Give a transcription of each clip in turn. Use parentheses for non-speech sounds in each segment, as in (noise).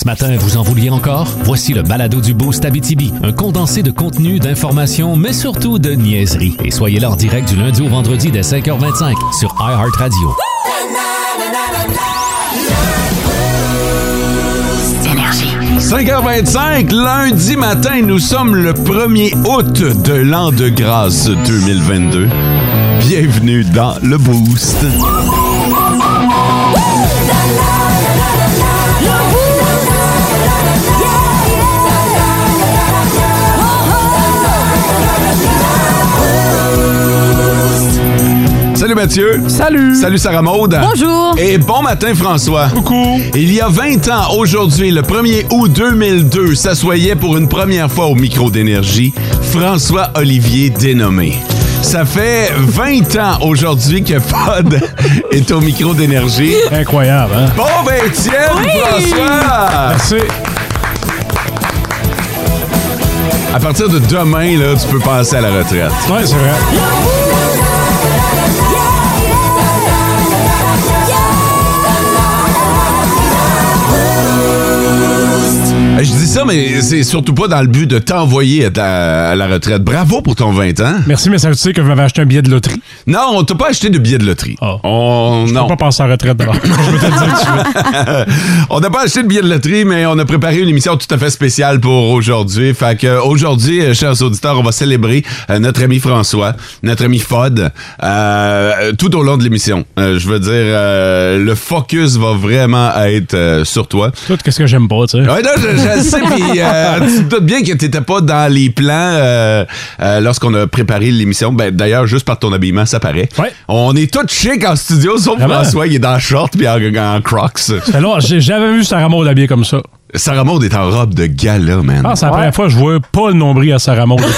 Ce matin, vous en vouliez encore? Voici le balado du Boost Abitibi, un condensé de contenu, d'informations, mais surtout de niaiseries. Et soyez là en direct du lundi au vendredi dès 5h25 sur iHeartRadio. 5h25, lundi matin, nous sommes le 1er août de l'an de grâce 2022. Bienvenue dans le Boost. Salut Mathieu. Salut. Salut Sarah Maude. Bonjour. Et bon matin François. Coucou. Il y a 20 ans, aujourd'hui, le 1er août 2002, s'assoyait pour une première fois au micro d'énergie François-Olivier dénommé. Ça fait 20 ans aujourd'hui que Pod (laughs) est au micro d'énergie. Incroyable, hein? Bon 20e, François! Merci. À partir de demain, là, tu peux passer à la retraite. Ouais, c'est vrai. Je dis ça, mais c'est surtout pas dans le but de t'envoyer à, ta- à la retraite. Bravo pour ton 20 ans. Merci, mais ça veut dire que vous m'avez acheté un billet de loterie? Non, on t'a pas acheté de billet de loterie. Ah. On, Je non. peux pas passer en retraite d'abord. (laughs) Je veux te le dire tout de suite. (laughs) on n'a pas acheté de billet de loterie, mais on a préparé une émission tout à fait spéciale pour aujourd'hui. Fait que euh, aujourd'hui, euh, chers auditeurs, on va célébrer euh, notre ami François, notre ami Fod, euh, tout au long de l'émission. Euh, je veux dire, euh, le focus va vraiment être euh, sur toi. Tout, qu'est-ce que j'aime pas, tu sais. Ouais, non, je, je le sais, puis euh, (laughs) tu te doutes bien que t'étais pas dans les plans euh, euh, lorsqu'on a préparé l'émission. Ben, d'ailleurs, juste par ton habillement, ça paraît. Ouais. On est tous chic en studio, sauf Vraiment? François, il est dans short puis en, en crocs. J'ai jamais vu Sarah Maud habillée comme ça. Sarah Maud est en robe de gala, man. Ah, c'est la première fois que je vois pas le nombril à Sarah Maud. (laughs)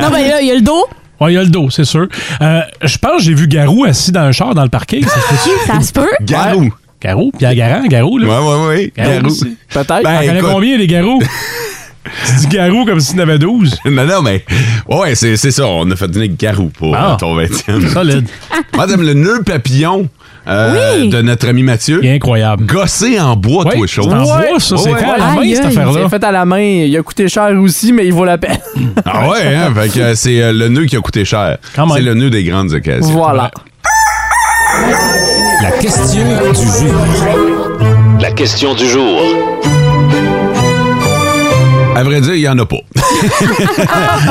Non, ben là, il y a le dos. Ouais, il y a le dos, c'est sûr. Euh, je pense que j'ai vu Garou assis dans un char dans le parking. Ça se peut-tu? Ça se peut. Garou. Garou, Pierre Garand, Garou, là? Ouais, ouais, ouais. Garou. Peut-être. Ben, connais écoute, combien, les Garous? (laughs) tu dis Garou comme s'il y en avait 12. non, non, mais. Ouais, c'est c'est ça. On a fait donner Garou pour Ah. euh, ton 20e. Solide. (laughs) Madame, le nœud papillon euh, Oui. de notre ami Mathieu. Il est incroyable. Gossé en bois, Ouais, toi, chaud. c'est en Ouais. bois, ça. C'est Ouais, fait à la main, Aïe, cette aïe. C'est affaire-là. fait à la main. Il a coûté cher aussi, mais il vaut la peine. (laughs) Ah ouais, hein? Fait que c'est euh, le nœud qui a coûté cher. Quand même. C'est le nœud des grandes occasions. voilà. La question du jour. La question du jour. À vrai dire, il n'y en a pas.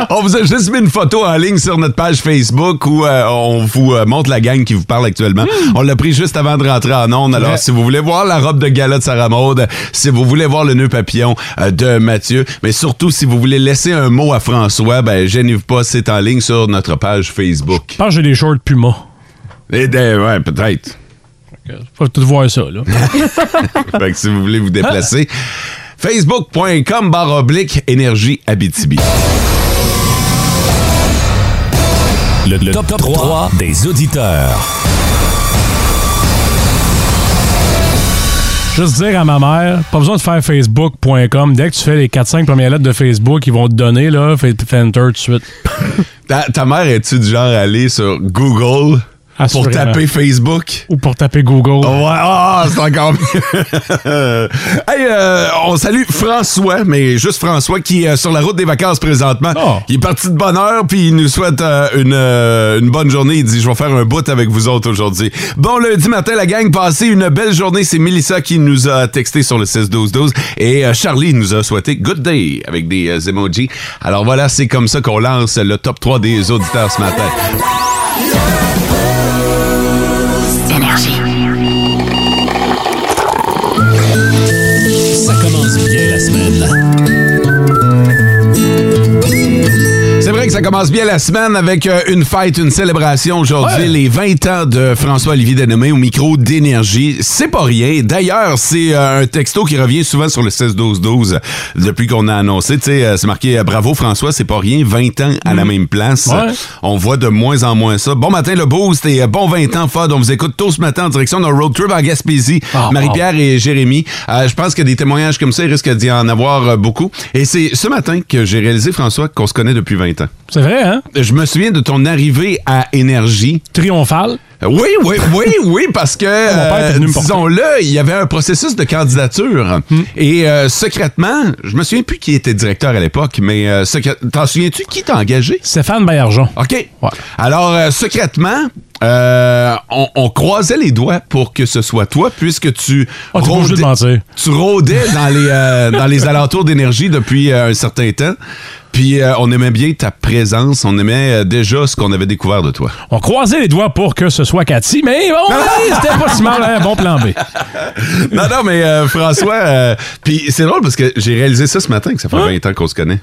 (laughs) on vous a juste mis une photo en ligne sur notre page Facebook où euh, on vous euh, montre la gang qui vous parle actuellement. On l'a pris juste avant de rentrer en onde. Alors, Ouais. si vous voulez voir la robe de gala de Sarah Maud, si vous voulez voir le nœud papillon euh, de Mathieu, mais surtout si vous voulez laisser un mot à François, ben gênez-vous pas, c'est en ligne sur notre page Facebook. Je pense que j'ai des shorts Puma. Et ben, ouais, peut-être. Faut tout voir ça, là. (laughs) fait que si vous voulez vous déplacer, facebook.com barre oblique énergie Abitibi. Le, le top, 3 des auditeurs. Juste dire à ma mère, pas besoin de faire facebook.com. Dès que tu fais les 4-5 premières lettres de Facebook, ils vont te donner, là, fais, fais enter tout de suite. (laughs) Ta, ta mère, est-tu du genre à aller sur Google pour taper Facebook? Ou pour taper Google. Ouais, ah, c'est encore mieux. (laughs) hey, euh, on salue François, mais juste François qui est sur la route des vacances présentement. Oh. Il est parti de bonne heure, puis il nous souhaite euh, une, euh, une bonne journée. Il dit, je vais faire un bout avec vous autres aujourd'hui. Bon lundi matin, la gang, passez une belle journée. C'est Melissa qui nous a texté sur le 6-12-12 et Charlie nous a souhaité good day avec des emojis. Alors voilà, c'est comme ça qu'on lance le top 3 des auditeurs ce matin. Ça commence bien la semaine avec euh, une fête, une célébration aujourd'hui, les 20 ans de François-Olivier Denomé au micro d'énergie. C'est pas rien. D'ailleurs, c'est euh, un texto qui revient souvent sur le 16-12-12 depuis qu'on a annoncé. Tu sais, euh, c'est marqué Bravo François, c'est pas rien. 20 ans à la même place. Ouais. On voit de moins en moins ça. Bon matin, le boost et bon 20 ans, Fod. On vous écoute tôt ce matin en direction d'un road trip à Gaspésie. Ah, Marie-Pierre et Jérémy. Euh, je pense que des témoignages comme ça, il risque d'y en avoir beaucoup. Et c'est ce matin que j'ai réalisé, François, qu'on se connaît depuis 20 ans. C'est vrai, hein? Je me souviens de ton arrivée à Énergie. Triomphal. Oui, oui, oui, (laughs) oui, parce que, porter. disons-le, il y avait un processus de candidature. Hmm. Et euh, secrètement, je me souviens plus qui était directeur à l'époque, mais euh, t'en souviens-tu qui t'a engagé? Stéphane Baillargeon. OK. Ouais. Alors, euh, secrètement, euh, on, on croisait les doigts pour que ce soit toi, puisque tu, Oh, mentir. tu rôdais dans les, euh, dans les alentours d'énergie depuis euh, un certain temps. Puis euh, on aimait bien ta présence, on aimait euh, déjà ce qu'on avait découvert de toi. On croisait les doigts pour que ce soit Cathy, mais bon, ouais, c'était pas si mal, un bon plan B. (laughs) non, non, mais euh, François, puis c'est drôle parce que j'ai réalisé ça ce matin, que ça fait 20 ans qu'on se connaît.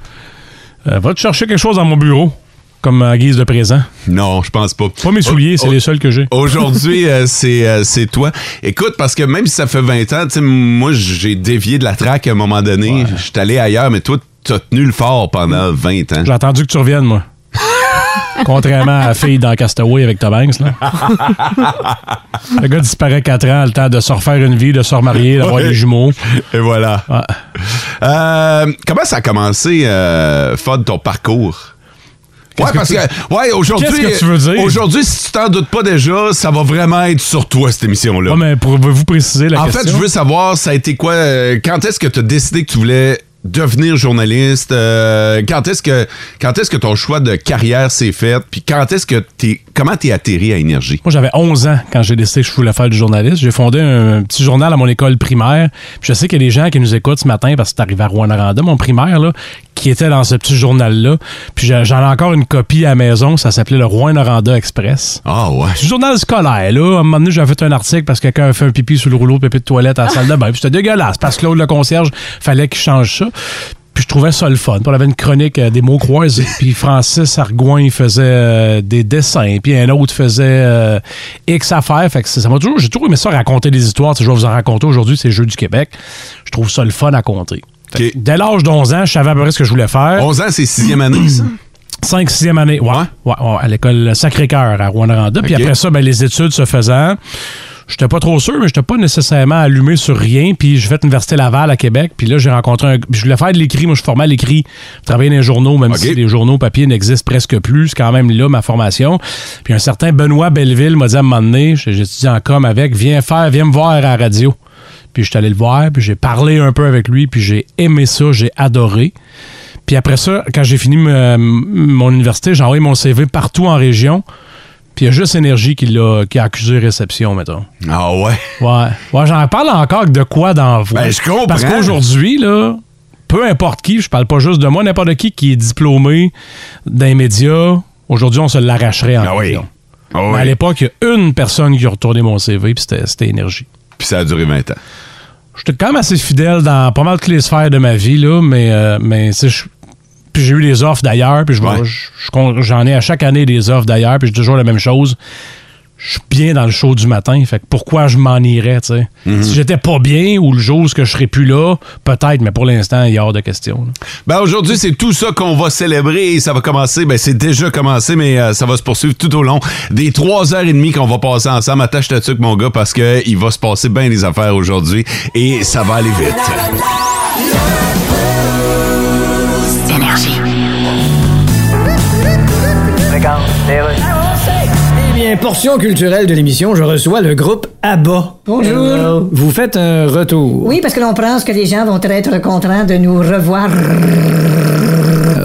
Va te chercher quelque chose dans mon bureau, comme à guise de présent? Non, je pense pas. Pas mes souliers, c'est les seuls que j'ai. Aujourd'hui, (laughs) euh, c'est euh, toi. Écoute, parce que même si ça fait 20 ans, moi, j'ai dévié de la traque à un moment donné. Je suis allé ailleurs, mais toi, t'as tenu le fort pendant 20 ans. J'ai attendu que tu reviennes, moi. (laughs) Contrairement à la fille dans Castaway avec Tom Hanks, là. Le gars disparaît 4 ans, le temps de se refaire une vie, de se remarier, d'avoir Ouais. des jumeaux. Et voilà. Ouais. Euh, comment ça a commencé, euh, Fod, ton parcours? Ouais, que parce tu- que, ouais, aujourd'hui. Qu'est-ce que tu veux dire? Aujourd'hui, si tu t'en doutes pas déjà, ça va vraiment être sur toi, cette émission-là. Ouais, mais pouvez-vous préciser la En question? fait, je veux savoir, ça a été quoi? euh, quand est-ce que tu as décidé que tu voulais devenir journaliste? Euh, quand est-ce que quand est-ce que ton choix de carrière s'est fait? Puis quand est-ce que t'es. Comment t'es atterri à Énergie? Moi, j'avais 11 ans quand j'ai décidé que je voulais faire du journaliste. J'ai fondé un petit journal à mon école primaire. Puis je sais qu'il y a des gens qui nous écoutent ce matin parce que c'est arrivé à Rouen-Noranda, mon primaire, là, qui était dans ce petit journal-là. Puis j'ai- j'en ai encore une copie à la maison. Ça s'appelait le Rouen-Noranda Express. Ah ouais. C'est un journal scolaire, là. À un moment donné, j'avais fait un article parce que quelqu'un a fait un pipi sous le rouleau de papier de toilette à la salle de bain. Puis c'était dégueulasse parce que Claude, le concierge, fallait qu'il change ça. Puis je trouvais ça le fun. Puis on avait une chronique euh, des mots croisés. (laughs) Puis Francis Argoin, il faisait euh, des dessins. Puis un autre faisait euh, X affaires. Fait que ça m'a toujours, j'ai toujours aimé ça raconter des histoires. Je vais vous en raconter aujourd'hui, c'est Jeux du Québec. Je trouve ça le fun à compter. Fait que Ok. Dès l'âge d'11 ans, je savais à peu près ce que je voulais faire. 11 ans, c'est sixième année, ça? (clears throat) 5 6e année, ouais, ouais, ouais, à l'école Sacré-Cœur à Rwanda. Puis Ok. après ça, ben, les études se faisant, j'étais pas trop sûr, mais j'étais pas nécessairement allumé sur rien. Puis j'ai fait l'Université Laval à Québec. Puis là, j'ai rencontré un... Je voulais faire de l'écrit. Moi, je suis formé à l'écrit. Je travaillais dans les journaux, même si les journaux papier n'existent presque plus. C'est quand même là, ma formation. Puis un certain Benoît Belleville m'a dit à un moment donné, étudié en com avec, viens faire, viens me voir à la radio. Puis je suis allé le voir, puis j'ai parlé un peu avec lui, puis j'ai aimé ça, j'ai adoré. Puis après ça, quand j'ai fini mon université, j'ai envoyé mon CV partout en région. Puis il y a juste Énergie qui, l'a, qui a accusé réception, mettons. Ah ouais? Ouais. Ouais, j'en parle encore de quoi dans vous? Ben, je comprends. Parce qu'aujourd'hui, là, peu importe qui, je parle pas juste de moi, n'importe qui qui est diplômé d'un média, aujourd'hui, on se l'arracherait en Ah oui. région. Ah Mais à l'époque, il y a une personne qui a retourné mon CV, puis c'était, Énergie. Puis ça a duré 20 ans. J'étais quand même assez fidèle dans pas mal toutes les sphères de ma vie, là, mais, euh, mais je- puis j'ai eu des offres d'ailleurs, puis je Ouais. je- je- j'en ai à chaque année des offres d'ailleurs, puis j'ai toujours la même chose. Je suis bien dans le show du matin, fait que pourquoi je m'en irais, tu sais? Mhm. Si j'étais pas bien ou le jour où je serais plus là, peut-être, mais pour l'instant, il y a hors de question. là. Ben aujourd'hui, c'est tout ça qu'on va célébrer et ça va commencer. Ben c'est déjà commencé, mais euh, ça va se poursuivre tout au long des trois heures et demie qu'on va passer ensemble. Attache ta tuque, mon gars, parce que il va se passer bien des affaires aujourd'hui et ça va aller vite. Eh bien, portion culturelle de l'émission, je reçois le groupe ABBA. Bonjour. Vous faites un retour. Oui, parce que l'on pense que les gens vont être contents de nous revoir.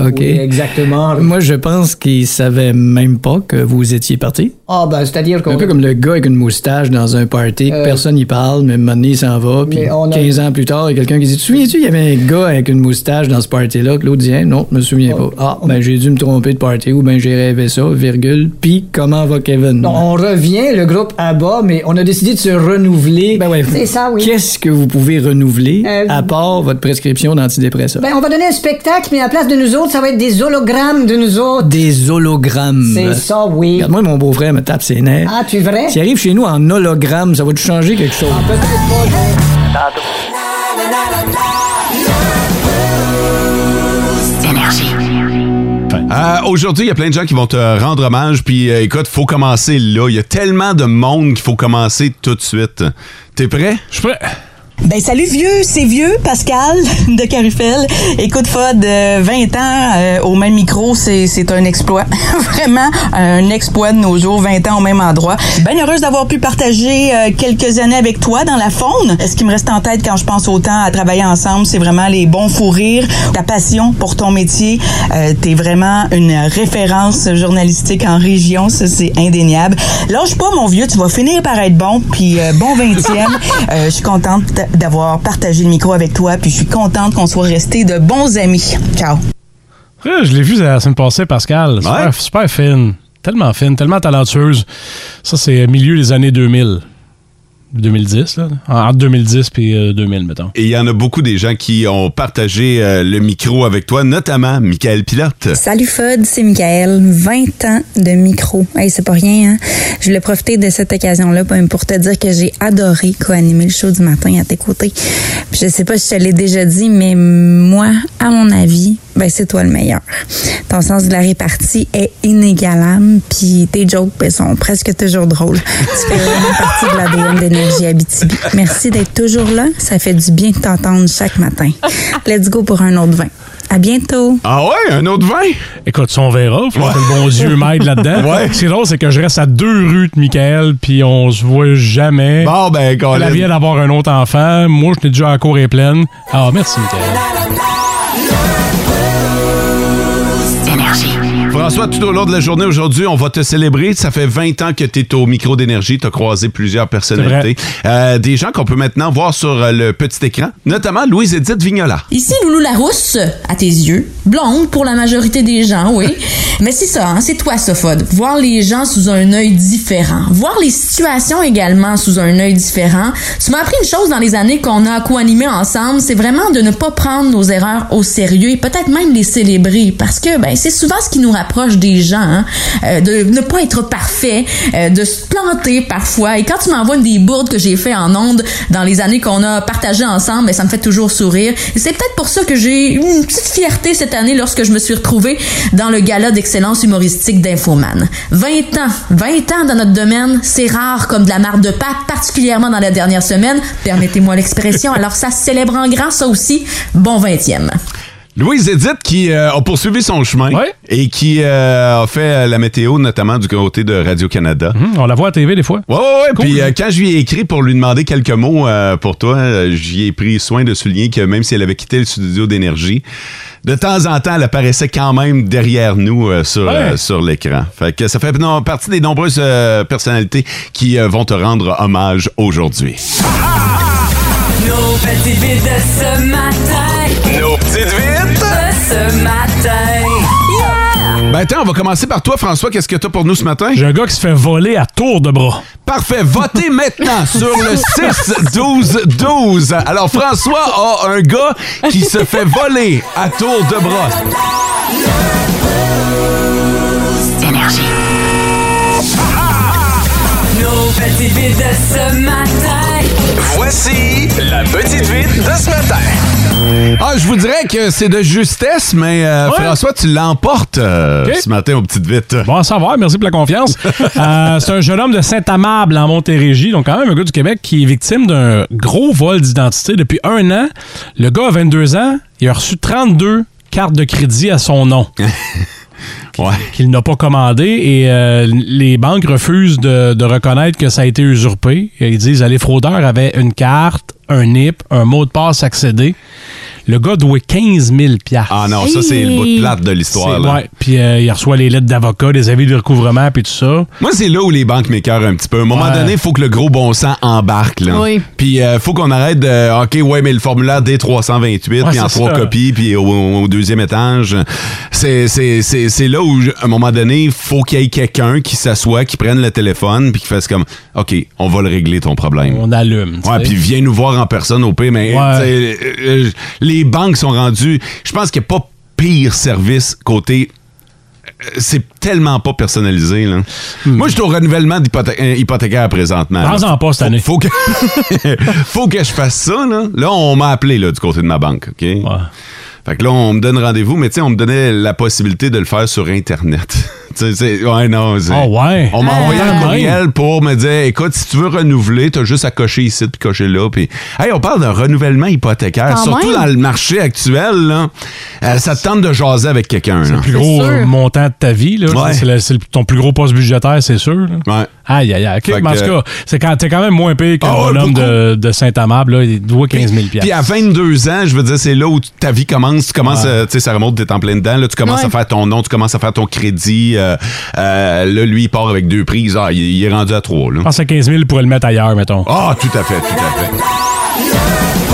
OK. Oui, exactement. Moi, je pense qu'ils savaient même pas que vous étiez parti. Ah, ben, c'est-à-dire qu'on. Un peu comme le gars avec une moustache dans un party, que Euh, personne n'y parle, mais maintenant il s'en va, puis Mais on a- 15 ans plus tard, il y a quelqu'un qui dit Tu te souviens-tu, il y avait un gars avec une moustache dans ce party-là, que l'autre dit Hein, Non, je me souviens pas. Ah, ben j'ai dû me tromper de party, ou ben j'ai rêvé ça, virgule, puis comment va Kevin? Non, on revient, le groupe ABBA, mais on a décidé de se renouveler. Ben ouais. C'est ça, oui. Qu'est-ce que vous pouvez renouveler Euh, à part votre prescription d'antidépresseurs? Ben, on va donner un spectacle, mais à la place de nous autres, ça va être des hologrammes de nous autres. Des hologrammes. C'est ça, oui. Regarde-moi, mon beau-frère me tape ses nerfs. Ah, tu es vrai? S'il arrive chez nous en hologramme, ça va-tu changer quelque chose? Euh, Aujourd'hui, il y a plein de gens qui vont te rendre hommage. Puis euh, écoute, faut commencer là. Il y a tellement de monde qu'il faut commencer tout de suite. T'es prêt? Je suis prêt. Ben salut vieux, c'est vieux, Pascal (laughs) de Carufel. Écoute Fod, euh, 20 ans euh, au même micro, c'est c'est un exploit. (laughs) Vraiment un exploit de nos jours, 20 ans au même endroit. Bien heureuse d'avoir pu partager euh, quelques années avec toi dans la faune. Ce qui me reste en tête quand je pense au temps à travailler ensemble, c'est vraiment les bons fous rires, ta passion pour ton métier. Euh, T'es vraiment une référence journalistique en région, ça c'est indéniable. Lâche pas mon vieux, tu vas finir par être bon, puis euh, bon 20e. (laughs) Euh, je suis contente d'avoir partagé le micro avec toi, puis je suis contente qu'on soit restés de bons amis. Ciao. Ouais, je l'ai vu la semaine passée, Pascal. Super, Ouais. super fine. Tellement fine, tellement talentueuse. Ça, c'est milieu des années 2000. 2010, là. Entre 2010 et euh, 2000, mettons. Et il y en a beaucoup des gens qui ont partagé euh, le micro avec toi, notamment Michael Pilote. Salut Fod, c'est Michael. 20 ans de micro. Hey, c'est pas rien, hein? Je voulais profiter de cette occasion-là pour pour te dire que j'ai adoré co-animer le show du matin à tes côtés. Puis je sais pas si je te l'ai déjà dit, mais moi, à mon avis, ben c'est toi le meilleur. Ton sens de la répartie est inégalable, puis tes jokes ben, sont presque toujours drôles. (laughs) Tu fais vraiment partie de l'ADN d'énergie Abitibi. Merci d'être toujours là. Ça fait du bien de t'entendre chaque matin. Let's go pour un autre vin. À bientôt. Ah ouais, un autre vin? Écoute, on verra. Faut que le bon Dieu m'aide là-dedans. Ouais. Ce qui est drôle, c'est que je reste à deux rues de Michael, puis on se voit jamais. Bon, ben, Elle Colin. vient d'avoir un autre enfant. Moi, je n'ai déjà la cour est pleine. Ah, merci, Michael. François, tout au long de la journée aujourd'hui, on va te célébrer. Ça fait 20 ans que tu es au micro d'énergie. Tu as croisé plusieurs personnalités. Euh, des gens qu'on peut maintenant voir sur euh, le petit écran, notamment Louise-Édith Vignola. Ici, Loulou Larousse, à tes yeux. Blonde pour la majorité des gens, oui. (laughs) Mais c'est ça, hein, c'est toi, Sophode. Voir les gens sous un œil différent. Voir les situations également sous un œil différent. Tu m'as appris une chose dans les années qu'on a co-animé ensemble, c'est vraiment de ne pas prendre nos erreurs au sérieux et peut-être même les célébrer. Parce que, ben, c'est souvent ce qui nous rapproche des gens, hein. Euh, de ne pas être parfait, euh, de se planter parfois. Et quand tu m'envoies des bourdes que j'ai fait en ondes dans les années qu'on a partagées ensemble, ben, ça me fait toujours sourire. Et c'est peut-être pour ça que j'ai eu une petite fierté cette année lorsque je me suis retrouvée dans le gala d'excellence humoristique d'Infoman. 20 ans, 20 ans dans notre domaine, c'est rare comme de la marde de pâte, particulièrement dans la dernière semaine. Permettez-moi l'expression. Alors ça se célèbre en grand, ça aussi. Bon 20e. Louise-Édith qui euh, a poursuivi son chemin Ouais. et qui euh, a fait euh, la météo, notamment du côté de Radio-Canada. Hum, on la voit à TV des fois. Ouais, ouais, ouais. Cool. Puis euh, quand je lui ai écrit pour lui demander quelques mots euh, pour toi, euh, j'y ai pris soin de souligner que même si elle avait quitté le studio d'énergie, de temps en temps, elle apparaissait quand même derrière nous euh, sur, Ouais. euh, sur l'écran. Fait que ça fait non, partie des nombreuses euh, personnalités qui euh, vont te rendre hommage aujourd'hui. Nos petites vites de ce matin. Nos petites vites! Ce matin. Yeah! Ben attends, on va commencer par toi, François. Qu'est-ce que t'as pour nous ce matin? J'ai un gars qui se fait voler à tour de bras. Parfait. Votez maintenant (laughs) sur le 6-12-12. Alors, François a un gars qui se fait voler à tour de bras. Nos petites vites de ce matin. Voici la petite vite de ce matin. Ah, je vous dirais que c'est de justesse, mais euh, Ouais. François, tu l'emportes euh, ce matin aux petites vites. Bon à savoir, merci pour la confiance. (laughs) Euh, c'est un jeune homme de Saint-Amable en Montérégie, donc quand même un gars du Québec qui est victime d'un gros vol d'identité depuis un an. Le gars a 22 ans, il a reçu 32 cartes de crédit à son nom (laughs) Ouais. qu'il n'a pas commandé et euh, les banques refusent de, de reconnaître que ça a été usurpé. Ils disent les fraudeurs avaient une carte, un NIP, un mot de passe accédé. Le gars doit 15 000 Ah non, ça, c'est le bout de plate de l'histoire. Là. Ouais, puis euh, il reçoit les lettres d'avocat, les avis de recouvrement, puis tout ça. Moi, c'est là où les banques m'écœurent un petit peu. À un moment Ouais. donné, il faut que le gros bon sens embarque. Là. Oui. Puis, il faut qu'on arrête de. OK, ouais, mais le formulaire D328, puis en c'est trois ça. copies, puis au, au deuxième étage. C'est c'est- c'est- c'est là où, je- à un moment donné, il faut qu'il y ait quelqu'un qui s'assoit, qui prenne le téléphone, puis qui fasse comme OK, on va le régler ton problème. On allume. tu Ouais, sais. puis viens nous voir en personne au pire, mais Ouais. tu sais, euh, euh, les banques sont rendues. Je pense qu'il n'y a pas pire service côté. euh, C'est tellement pas personnalisé. Là. Moi, je suis au renouvellement euh, hypothécaire présentement. Prends-en pas cette année. Faut que, (laughs) faut que je fasse ça. Là, là on m'a appelé là, du côté de ma banque. OK? Ouais. Fait que là, on me donne rendez-vous, mais tu sais, on me donnait la possibilité de le faire sur Internet. (laughs) C'est- ouais, non. c'est- Oh, ouais? On m'a Ah. envoyé un Ouais. courriel pour me dire écoute, si tu veux renouveler, t'as juste à cocher ici puis cocher là. Puis, hey, on parle d'un renouvellement hypothécaire. Quand Surtout même. dans le marché actuel, là, Euh, ça te tente de jaser avec quelqu'un. là. le plus gros montant de ta vie. Là. Ouais. C'est, c'est ton plus gros poste budgétaire, c'est sûr. là. Ouais. Aïe, aïe, aïe. OK, mais en que- tout cas, c'est quand, t'es quand même moins payé qu'un bonhomme de, de Saint-Amable. là. Il doit 15 000 Puis à 22 ans, je veux dire, c'est là où ta vie commence. Tu commences, Ouais. euh, tu sais, ça remonte, t'es en plein dedans. Là, tu commences Ouais. à faire ton nom, tu commences à faire ton crédit. euh, euh, là, lui, il part avec deux prises. Ah, il, il est rendu à trois. Là. Je pense à 15 000 pour le mettre ailleurs, mettons. Ah, tout à fait, tout à fait.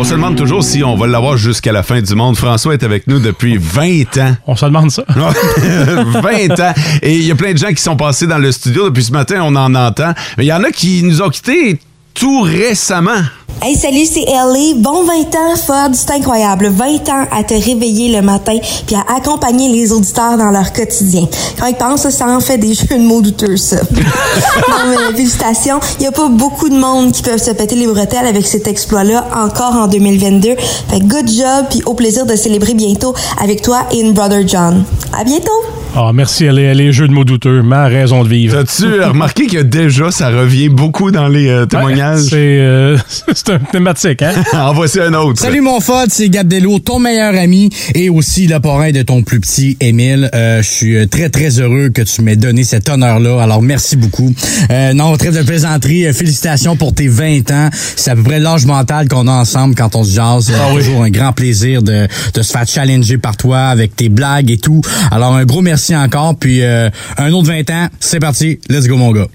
On se demande toujours si on va l'avoir jusqu'à la fin du monde. François est avec nous depuis 20 ans. On se demande ça. 20 (laughs) ans. Et il y a plein de gens qui sont passés dans le studio depuis ce matin, on en entend. Mais il y en a qui nous ont quittés tout récemment. Hey, salut, c'est Ellie. Bon 20 ans, Fod, c'est incroyable. 20 ans à te réveiller le matin puis à accompagner les auditeurs dans leur quotidien. Quand ils pensent, ça en fait des (laughs) jeux de mots douteux, ça. (laughs) non, mais félicitations. Il n'y a pas beaucoup de monde qui peuvent se péter les bretelles avec cet exploit-là encore en 2022. Fait que good job puis au plaisir de célébrer bientôt avec toi et une Brother John. À bientôt! Ah, merci, elle est, les jeux de mots douteux. Ma raison de vivre. As-tu remarqué que déjà, ça revient beaucoup dans les euh, témoignages? c'est euh, (laughs) c'est un thématique, hein? (laughs) en voici un autre. Salut mon Fod, c'est Gab Dello, ton meilleur ami et aussi le parrain de ton plus petit Émile. Euh, je suis euh, très très heureux que tu m'aies donné cet honneur-là. Alors merci beaucoup. Euh, non, trêve de plaisanterie. Euh, félicitations pour tes 20 ans. C'est à peu près l'âge mental qu'on a ensemble quand on se jase. Ah Euh, Toujours un grand plaisir de, de se faire challenger par toi avec tes blagues et tout. Alors un gros merci encore. Puis euh, un autre 20 ans, c'est parti. Let's go mon gars.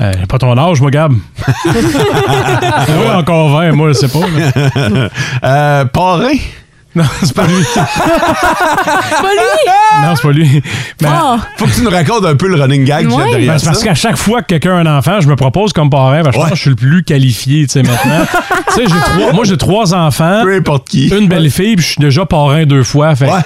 Euh, pas ton âge, moi, Gab. (laughs) oui, encore 20, moi, je sais pas. euh, parrain? Non, (laughs) c'est pas lui. pas lui! Non, c'est pas lui. Mais- Ah. Faut que tu nous racontes un peu le running gag a derrière Ben, c'est parce qu'à chaque fois que quelqu'un a un enfant, je me propose comme parrain. parce que Je pense que je suis le plus qualifié, tu sais, maintenant. (laughs) tu sais, j'ai trois, moi, j'ai trois enfants. Peu importe qui. Une belle fille, puis je suis déjà parrain deux fois. Fait, Ouais.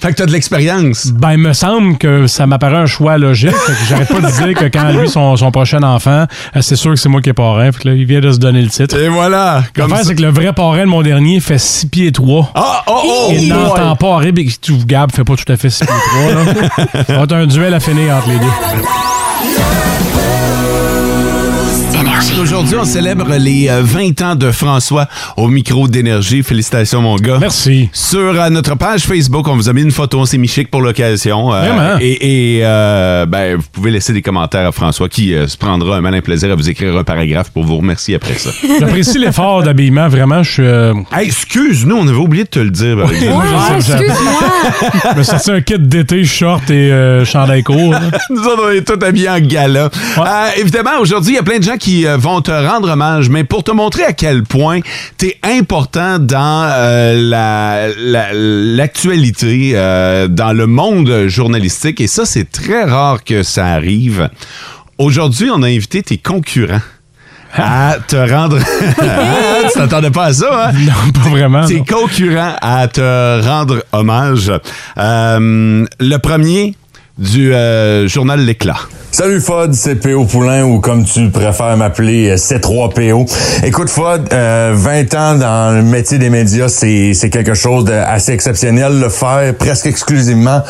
Fait que t'as de l'expérience. Ben, il me semble que ça m'apparaît un choix logique. Fait que j'arrête pas de dire que quand lui, son, son prochain enfant, euh, c'est sûr que c'est moi qui est parrain. Fait que là, il vient de se donner le titre. Et voilà. Comme L'affaire, ça. c'est que le vrai parrain de mon dernier fait 6 pieds 3. Ah, oh, oh! Il oh, n'entend pas horrible et tu Gab fait pas tout à fait 6 pieds 3. Là. (laughs) Ça va être un duel à finir entre les deux. (laughs) Aujourd'hui, on célèbre les euh, 20 ans de François au micro d'énergie. Félicitations, mon gars. Merci. Sur euh, notre page Facebook, on vous a mis une photo, on s'est mis chic pour l'occasion. Euh, Vraiment? Et, et, euh, ben, vous pouvez laisser des commentaires à François qui euh, se prendra un malin plaisir à vous écrire un paragraphe pour vous remercier après ça. (laughs) J'apprécie l'effort d'habillement. Vraiment, je suis. euh, Hey, excuse-nous, on avait oublié de te le dire. par exemple. Ouais, Ah, je me sorti un kit d'été, short et euh, chandail court. là. (laughs) Nous autres, on est tous habillés en gala. Euh, évidemment, aujourd'hui, il y a plein de gens qui euh, vont te rendre hommage, mais pour te montrer à quel point tu es important dans euh, la- la- l'actualité, euh, dans le monde journalistique, et ça, c'est très rare que ça arrive. Aujourd'hui, on a invité tes concurrents à te rendre... Ah, (laughs) tu t'attendais pas à ça, hein? Non, pas vraiment. Tes concurrents à te rendre hommage. Euh, le premier du euh, journal L'Éclat. Salut Fod, c'est PO Poulain ou comme tu préfères m'appeler euh, C3PO. Écoute Fod, euh, 20 ans dans le métier des médias, c'est c'est quelque chose d'assez exceptionnel. Le faire presque exclusivement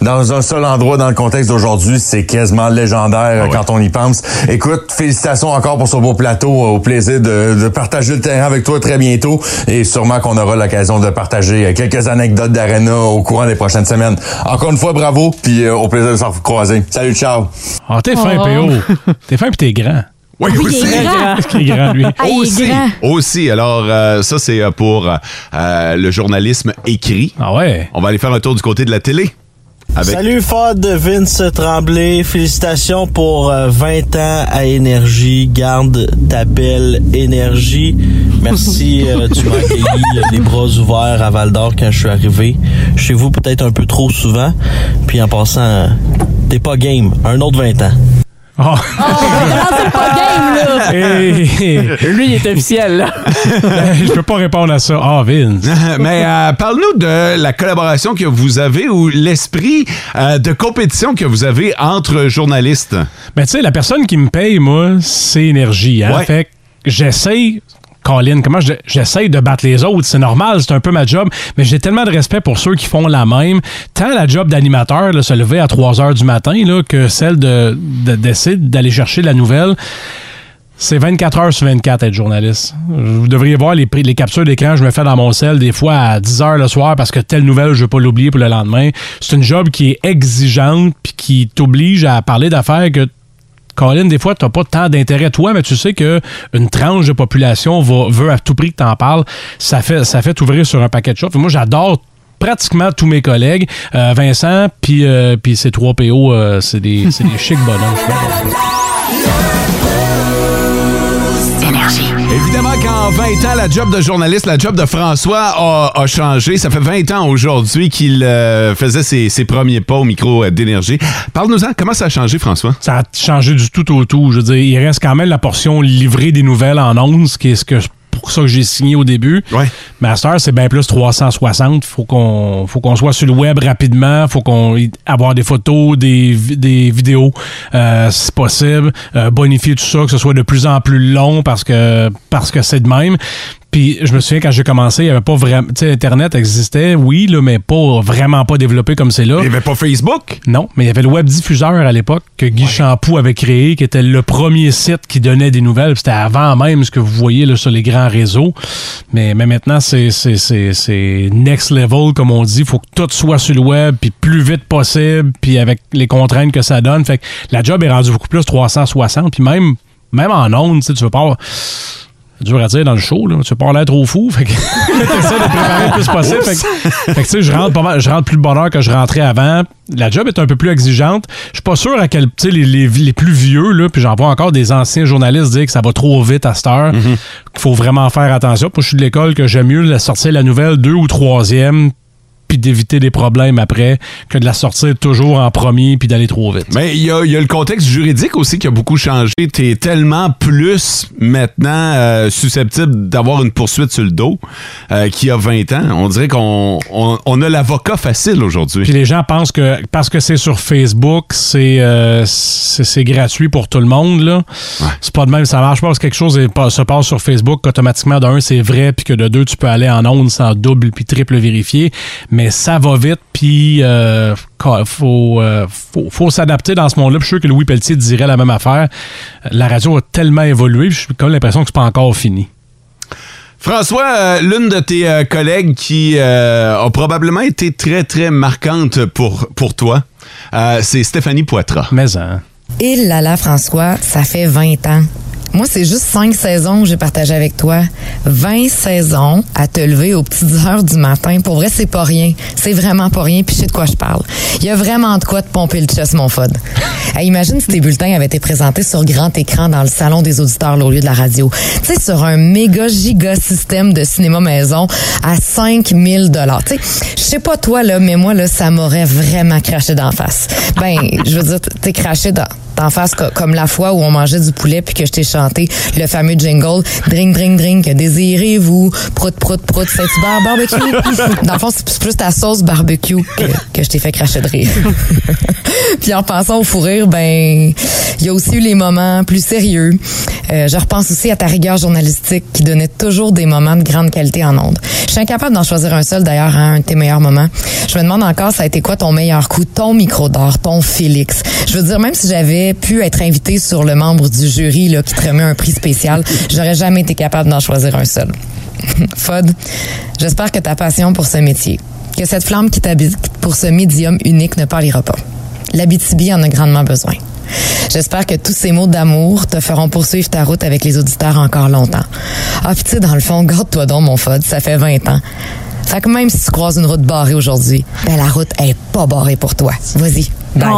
dans un seul endroit dans le contexte d'aujourd'hui, c'est quasiment légendaire euh, quand on y pense. Écoute, félicitations encore pour ce beau plateau. Au plaisir de, de partager le terrain avec toi très bientôt et sûrement qu'on aura l'occasion de partager euh, quelques anecdotes d'Arena au courant des prochaines semaines. Encore une fois, bravo, puis euh, au plaisir de s'en croiser. Salut, ciao! Ah, t'es fin, Oh. PO. T'es fin pis t'es grand. Oui, Oui, il est grand. Est-ce qu'il est grand, lui? Ah, il est aussi, grand. aussi. Alors, euh, ça, c'est euh, pour euh, le journalisme écrit. Ah ouais? On va aller faire un tour du côté de la télé. Salut Fod, Vince Tremblay. Félicitations pour euh, 20 ans à Énergie. Garde ta belle énergie. Merci, euh, tu m'as accueilli euh, les bras ouverts à Val d'Or quand je suis arrivé. Chez vous peut-être un peu trop souvent. Puis en passant, euh, t'es pas game. Un autre 20 ans. Ah. c'est pas game, là! Hey. Lui, il est officiel, là. Je peux pas répondre à ça. Ah, Vince. (laughs) Mais euh, parle-nous de la collaboration que vous avez ou l'esprit euh, de compétition que vous avez entre journalistes. Ben, tu sais, la personne qui me paye, moi, c'est énergie. Hein? Ouais. Fait que j'essaye Colin, comment je- j'essaye de battre les autres? C'est normal, c'est un peu ma job, mais j'ai tellement de respect pour ceux qui font la même. Tant la job d'animateur, se lever à 3 heures du matin, là, que celle de, de- d'essayer d'aller chercher la nouvelle. C'est 24 heures sur 24 être journaliste. Vous devriez voir les, captures d'écran que je me fais dans mon sel des fois à 10 heures le soir parce que telle nouvelle, je veux pas l'oublier pour le lendemain. C'est une job qui est exigeante puis qui t'oblige à parler d'affaires que Colin, des fois, tu n'as pas tant d'intérêt toi, mais tu sais que une tranche de population veut à tout prix que tu en parles. Ça fait, ça t'ouvrir sur un paquet de choses. Moi, j'adore pratiquement tous mes collègues. Euh, Vincent, puis euh, puis ces trois PO, euh, c'est des, des chics bonhommes. Évidemment qu'en 20 ans, la job de journaliste, la job de François a, a changé. Ça fait 20 ans aujourd'hui qu'il euh, faisait ses, ses premiers pas au micro euh, d'énergie. Parle-nous-en, comment ça a changé, François? Ça a changé du tout au tout. Je veux dire, il reste quand même la portion livrée des nouvelles en ondes, ce qui est ce que pour ça que j'ai signé au début. Master, c'est bien plus 360. Faut qu'on faut qu'on soit sur le web rapidement. Faut qu'on avoir des photos, des, des vidéos, euh, si possible. Euh, bonifier tout ça, que ce soit de plus en plus long parce que parce que c'est de même. Puis je me souviens quand j'ai commencé, il n'y avait pas vraiment. Tu sais, Internet existait, oui, là, mais pas vraiment pas développé comme c'est là. Il n'y avait pas Facebook? Non, mais il y avait le web diffuseur à l'époque que Guy Champoux avait créé, qui était le premier site qui donnait des nouvelles. C'était avant même ce que vous voyez là, sur les grands réseaux. Mais, mais maintenant, c'est, c'est, c'est, c'est next level, comme on dit. Il faut que tout soit sur le web, puis plus vite possible, puis avec les contraintes que ça donne. Fait que la job est rendue beaucoup plus 360. Puis même, même en ondes, tu veux pas... dur à dire dans le show, là. Tu veux pas l'air trop fou. Fait que (laughs) t'essaies de préparer le plus possible. Fait que, fait que, tu sais, je rentre pas mal- je rentre plus de bonne heure que je rentrais avant. La job est un peu plus exigeante. Je suis pas sûr à quel, tu sais, les, les, les plus vieux, là, puis j'en vois encore des anciens journalistes dire que ça va trop vite à cette heure, qu'il faut vraiment faire attention. Moi, je suis de l'école que j'aime mieux la sortir la nouvelle deux ou troisième, puis d'éviter des problèmes après, que de la sortir toujours en premier, puis d'aller trop vite. Mais il y a, y a le contexte juridique aussi qui a beaucoup changé. Tu es tellement plus maintenant euh, susceptible d'avoir une poursuite sur le dos euh, qu'il y a 20 ans. On dirait qu'on on, on a l'avocat facile aujourd'hui. Puis les gens pensent que parce que c'est sur Facebook, c'est euh, c'est gratuit pour tout le monde. là. C'est pas de même, ça marche pas parce que quelque chose est pas- se passe sur Facebook, qu'automatiquement, d'un, c'est vrai, puis que de deux, tu peux aller en ondes sans double puis triple vérifier. Mais ça va vite, puis euh, faut, euh, faut, faut s'adapter dans ce monde-là. Je suis sûr que Louis Pelletier dirait la même affaire. La radio a tellement évolué, puis j'ai comme l'impression que c'est pas encore fini. François, euh, l'une de tes euh, collègues qui euh, a probablement été très, très marquante pour, pour toi, euh, c'est Stéphanie Poitras. Mais hein. Et là là, François, ça fait 20 ans. Moi, c'est juste cinq saisons que j'ai partagé avec toi. 20 saisons à te lever aux petites heures du matin. Pour vrai, c'est pas rien. C'est vraiment pas rien, puis je sais de quoi je parle. Il y a vraiment de quoi te pomper le chest, mon fod. (laughs) Hey, imagine si tes bulletins avaient été présentés sur grand écran dans le salon des auditeurs là, au lieu de la radio. Tu sais, sur un méga giga système de cinéma maison à 5000 dollars. Tu sais, je sais pas toi, là, mais moi, là, ça m'aurait vraiment craché d'en face. Ben, (laughs) je veux dire, t'es craché dans face co- comme la fois où on mangeait du poulet puis que je t'ai chanté le fameux jingle drink drink drink désirez-vous? Prout prout prout c'est du bar barbecue? (laughs) Dans le fond c'est c'est plus ta sauce barbecue que, que je t'ai fait cracher de rire. (laughs) Puis en pensant au fou rire ben il y a aussi eu les moments plus sérieux. Euh, je repense aussi à ta rigueur journalistique qui donnait toujours des moments de grande qualité en ondes. Je suis incapable d'en choisir un seul d'ailleurs hein, un de tes meilleurs moments. Je me demande encore ça a été quoi ton meilleur coup ton micro d'or ton Félix? Je veux dire même si j'avais pu être invité sur le membre du jury là, qui te remet un prix spécial (laughs) j'aurais jamais été capable d'en choisir un seul (laughs) Fod, j'espère que ta passion pour ce métier, que cette flamme qui t'habite pour ce médium unique ne pâlira pas. L'Abitibi en a grandement besoin. J'espère que tous ces mots d'amour te feront poursuivre ta route avec les auditeurs encore longtemps. Ah, sais, dans le fond, garde-toi donc, mon Fod, ça fait 20 ans. Fait que même si tu croises une route barrée aujourd'hui, ben la route est pas barrée pour toi. Vas-y. Bye.